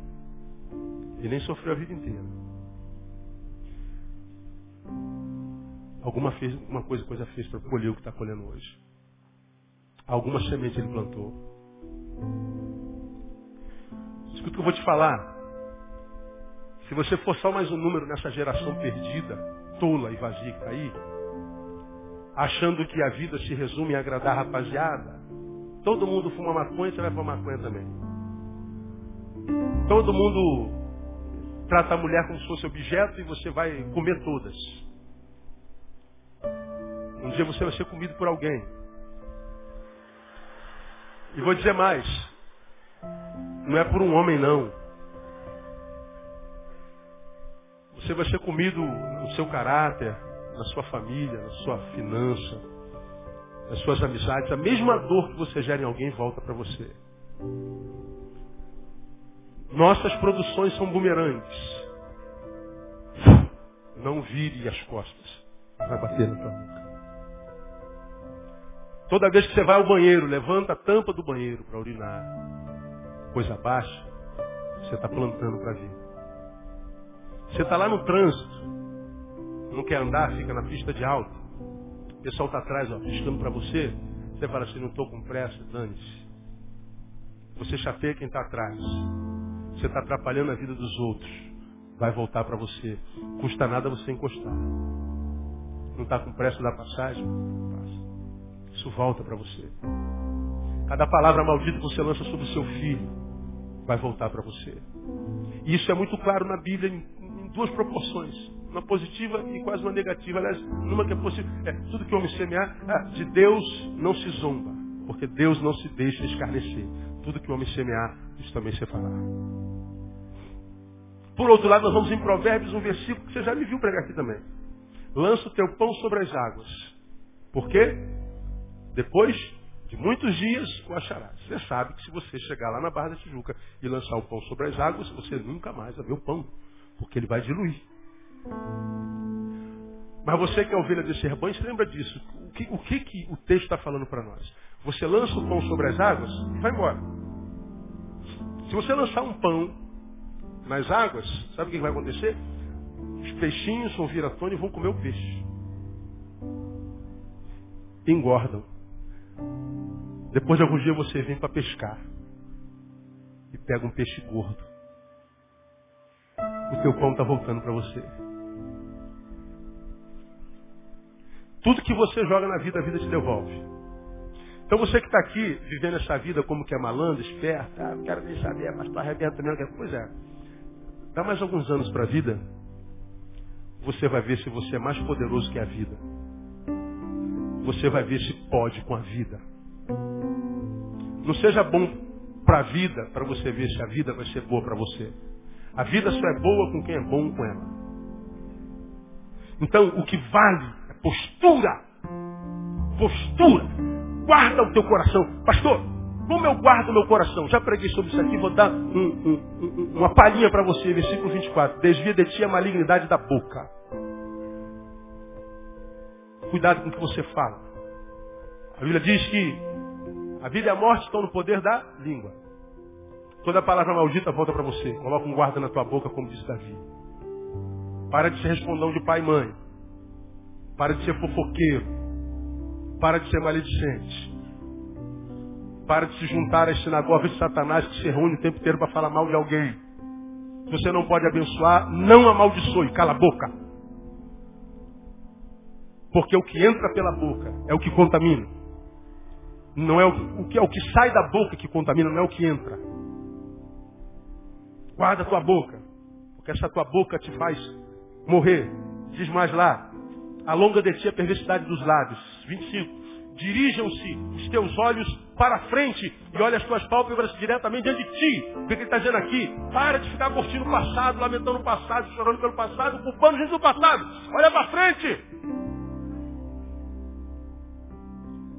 e nem sofreu a vida inteira. Alguma, fez, alguma coisa, coisa fez para colher o que está colhendo hoje. Alguma semente ele plantou. Escuta o que eu vou te falar. Se você for só mais um número nessa geração perdida, tola e vazia que está aí, achando que a vida se resume em agradar a rapaziada, todo mundo fuma maconha, você vai fumar maconha também. Todo mundo trata a mulher como se fosse objeto e você vai comer todas. Um dia você vai ser comido por alguém. E vou dizer mais. Não é por um homem não. Você vai ser comido no seu caráter, na sua família, na sua finança, nas suas amizades. A mesma dor que você gera em alguém volta para você. Nossas produções são bumerangues. Não vire as costas. Vai bater na tua boca. Toda vez que você vai ao banheiro, levanta a tampa do banheiro para urinar. Coisa baixa, você está plantando para vida. Você está lá no trânsito, não quer andar, fica na pista de alta. O pessoal está atrás, ó, piscando para você. Você fala assim, não estou com pressa, dane-se. Você chateia quem está atrás. Você está atrapalhando a vida dos outros. Vai voltar para você. Custa nada você encostar. Não está com pressa da passagem? Passa. Isso volta para você. Cada palavra maldita que você lança sobre o seu filho vai voltar para você. E isso é muito claro na Bíblia duas proporções. Uma positiva e quase uma negativa. Aliás, numa que é possível. É, tudo que o homem semear, ah, de Deus não se zomba. Porque Deus não se deixa escarnecer. Tudo que o homem semear, isso também se fará. Por outro lado, nós vamos em Provérbios, um versículo que você já me viu pregar aqui também. Lança o teu pão sobre as águas. Por quê? Depois de muitos dias o acharás. Você sabe que se você chegar lá na Barra da Tijuca e lançar o pão sobre as águas, você nunca mais vai ver o pão porque ele vai diluir. Mas você que é ovelha desse rebanho, se lembra disso. O que o, que, que o texto está falando para nós? Você lança o pão sobre as águas e vai embora. Se você lançar um pão nas águas, sabe o que vai acontecer? Os peixinhos vão vir à tona e vão comer o peixe. Engordam. Depois de alguns dias você vem para pescar. E pega um peixe gordo o teu pão está voltando para você. Tudo que você joga na vida, a vida te devolve. Então você que está aqui, vivendo essa vida como que é malandro, esperto, ah, não quero nem saber, mas está arrebenta mesmo. Pois é. Dá mais alguns anos para a vida, você vai ver se você é mais poderoso que a vida. Você vai ver se pode com a vida. Não seja bom para a vida, para você ver se a vida vai ser boa para você. A vida só é boa com quem é bom com ela. Então, o que vale é postura. Postura. Guarda o teu coração. Pastor, como eu guardo meu coração? Já preguei sobre isso aqui, vou dar um, um, uma palhinha para você, versículo 24. Desvia de ti a malignidade da boca. Cuidado com o que você fala. A Bíblia diz que a vida e a morte estão no poder da língua. Toda palavra maldita volta para você. Coloca um guarda na tua boca, como disse Davi. Para de ser respondão de pai e mãe. Para de ser fofoqueiro. Para de ser maledicente. Para de se juntar às sinagogas de Satanás que se reúne o tempo inteiro para falar mal de alguém. Se você não pode abençoar, não amaldiçoe. Cala a boca. Porque o que entra pela boca é o que contamina. Não é o o que, é o que sai da boca que contamina, não é o que entra. Guarda a tua boca, porque essa tua boca te faz morrer. Diz mais lá, alonga de ti a perversidade dos lábios. 25. Dirijam-se os teus olhos para frente e olha as tuas pálpebras diretamente diante de ti. O que ele está dizendo aqui? Para de ficar curtindo o passado, lamentando o passado, chorando pelo passado, culpando gente do passado. Olha para frente.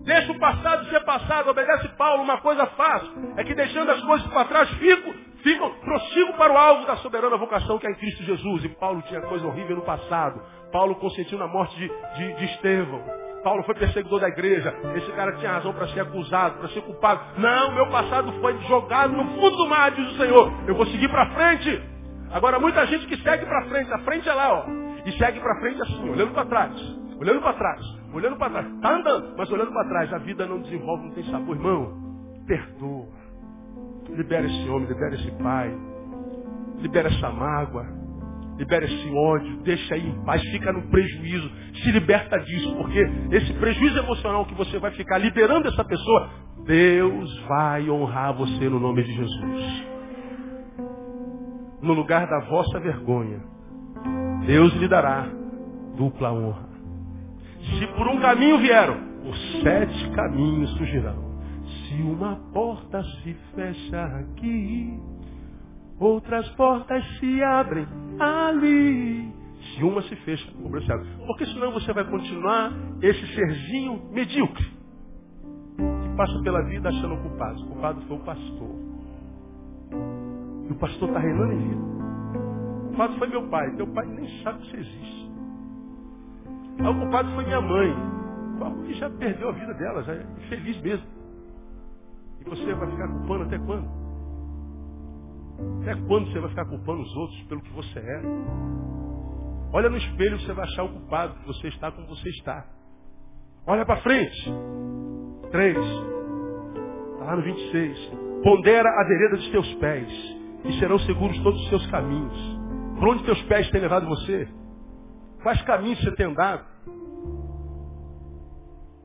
Deixa o passado ser passado, obedece Paulo, uma coisa fácil, é que deixando as coisas para trás, fico, fico, prossigo para o alvo da soberana vocação que é em Cristo Jesus. E Paulo tinha coisa horrível no passado. Paulo consentiu na morte de, de, de Estevão. Paulo foi perseguidor da igreja. Esse cara tinha razão para ser acusado, para ser culpado. Não, meu passado foi jogado no fundo do mar, diz o Senhor. Eu vou seguir para frente. Agora, muita gente que segue para frente, a frente é lá, ó. E segue para frente assim, olhando para trás. Olhando para trás. Olhando para trás. Está andando, mas olhando para trás. A vida não desenvolve, não tem sabor. Irmão, perdoa. Libera esse homem, libera esse pai. Libera essa mágoa. Libera esse ódio. Deixa aí em paz. Fica no prejuízo. Se liberta disso. Porque esse prejuízo emocional que você vai ficar liberando essa pessoa, Deus vai honrar você no nome de Jesus. No lugar da vossa vergonha, Deus lhe dará dupla honra. Se por um caminho vieram, por sete caminhos surgirão. Se uma porta se fecha aqui, outras portas se abrem ali. Se uma se fecha. Porque senão você vai continuar esse serzinho medíocre. Que passa pela vida achando culpado. O culpado foi o pastor. E o pastor está reinando em vida. O culpado foi meu pai. Teu pai nem sabe que você existe. A o culpado foi minha mãe. Mãe já perdeu a vida dela, já é infeliz mesmo. E você vai ficar culpando até quando? Até quando você vai ficar culpando os outros pelo que você é? Olha no espelho, você vai achar o culpado que você está como você está. Olha para frente. Três. Está lá no 26. Pondera a vereda dos teus pés, e serão seguros todos os teus caminhos. Por onde teus pés têm levado você? Quais caminhos você tem andado?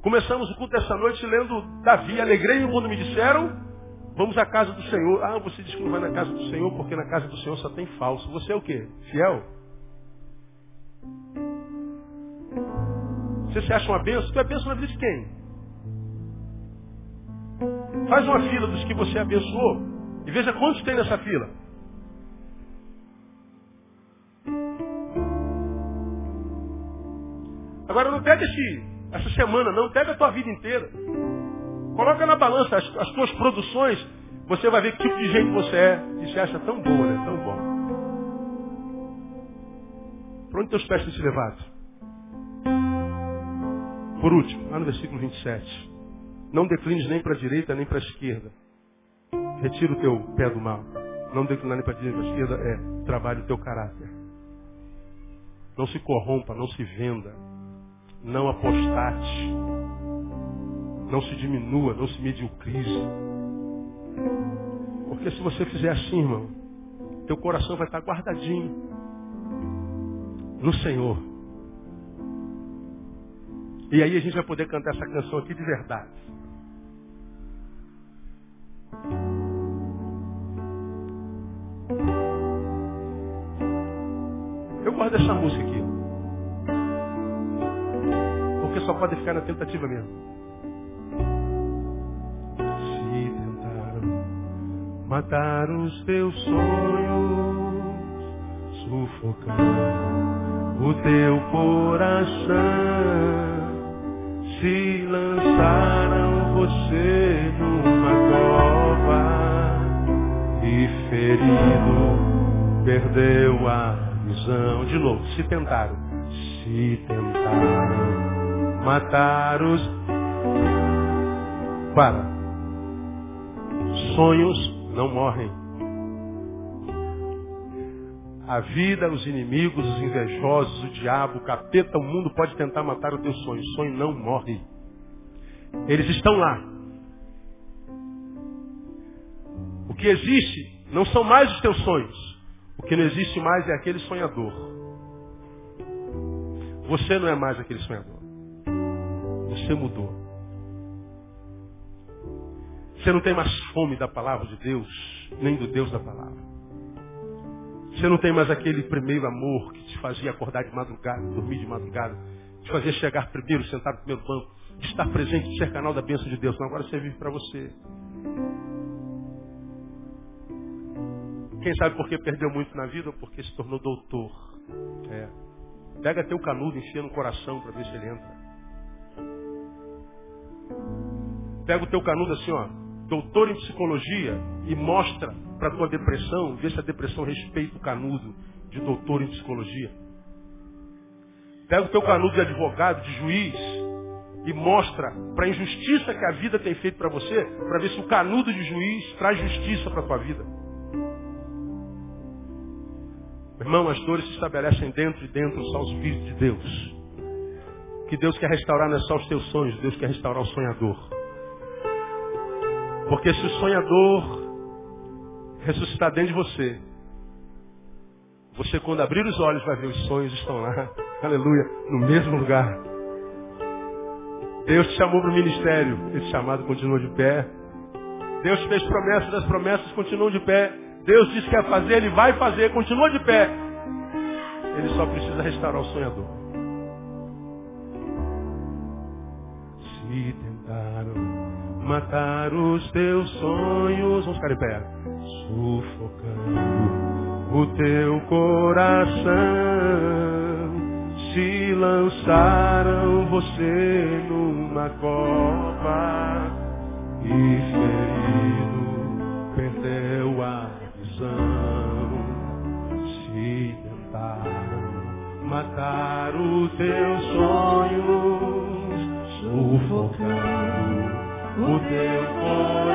Começamos o culto dessa noite lendo Davi. Alegrei-me quando me disseram, vamos à casa do Senhor. Ah, você diz que não vai na casa do Senhor porque na casa do Senhor só tem falso. Você é o quê? Fiel? Você se acha uma benção? Tu é benção na vida de quem? Faz uma fila dos que você abençoou e veja quantos tem nessa fila. Agora não pega esse, essa semana, não, pega a tua vida inteira. Coloca na balança as, as tuas produções, você vai ver que tipo de gente você é e se acha tão boa, né? Tão bom. Para onde teus pés têm se levado? Por último, lá no versículo 27. Não declines nem para a direita nem para a esquerda. Retira o teu pé do mal. Não declinar nem para a direita nem para a esquerda é trabalhe o teu caráter. Não se corrompa, não se venda não apostate. Não se diminua, não se mediocrize. Porque se você fizer assim, irmão, teu coração vai estar guardadinho no Senhor. E aí a gente vai poder cantar essa canção aqui de verdade. Eu gosto dessa música aqui só pode ficar na tentativa mesmo. Se tentaram matar os teus sonhos, sufocar o teu coração, se lançaram você numa cova e ferido perdeu a visão. De novo, se tentaram, se tentaram matar os. Para. Sonhos não morrem. A vida, os inimigos, os invejosos, o diabo, o capeta, o mundo pode tentar matar o teu sonho. O sonho não morre. Eles estão lá. O que existe não são mais os teus sonhos. O que não existe mais é aquele sonhador. Você não é mais aquele sonhador. Você mudou. Você não tem mais fome da palavra de Deus, nem do Deus da palavra. Você não tem mais aquele primeiro amor que te fazia acordar de madrugada, dormir de madrugada, te fazia chegar primeiro, sentar no primeiro banco, estar presente, ser canal da bênção de Deus. Não, agora você vive para você. Quem sabe porque perdeu muito na vida ou porque se tornou doutor. É. Pega teu canudo, enfia no coração para ver se ele entra. Pega o teu canudo assim, ó, doutor em psicologia, e mostra para tua depressão, vê se a depressão respeita o canudo de doutor em psicologia. Pega o teu canudo de advogado, de juiz, e mostra para a injustiça que a vida tem feito para você, para ver se o canudo de juiz traz justiça para tua vida. Irmão, as dores se estabelecem dentro e dentro só o Espírito de Deus. Que Deus quer restaurar não é só os teus sonhos, Deus quer restaurar o sonhador. Porque se o sonhador ressuscitar dentro de você, você quando abrir os olhos vai ver os sonhos estão lá, aleluia, no mesmo lugar. Deus te chamou para o ministério, esse chamado continua de pé. Deus fez promessas, as promessas continuam de pé. Deus disse que ia fazer, Ele vai fazer, continua de pé. Ele só precisa restaurar o sonhador. Se tentaram matar os teus sonhos, vamos ficar em pé, sufocando o teu coração, se lançaram você numa cova e ferido perdeu a se tentaram matar os teus sonhos, sufocando o teu coração,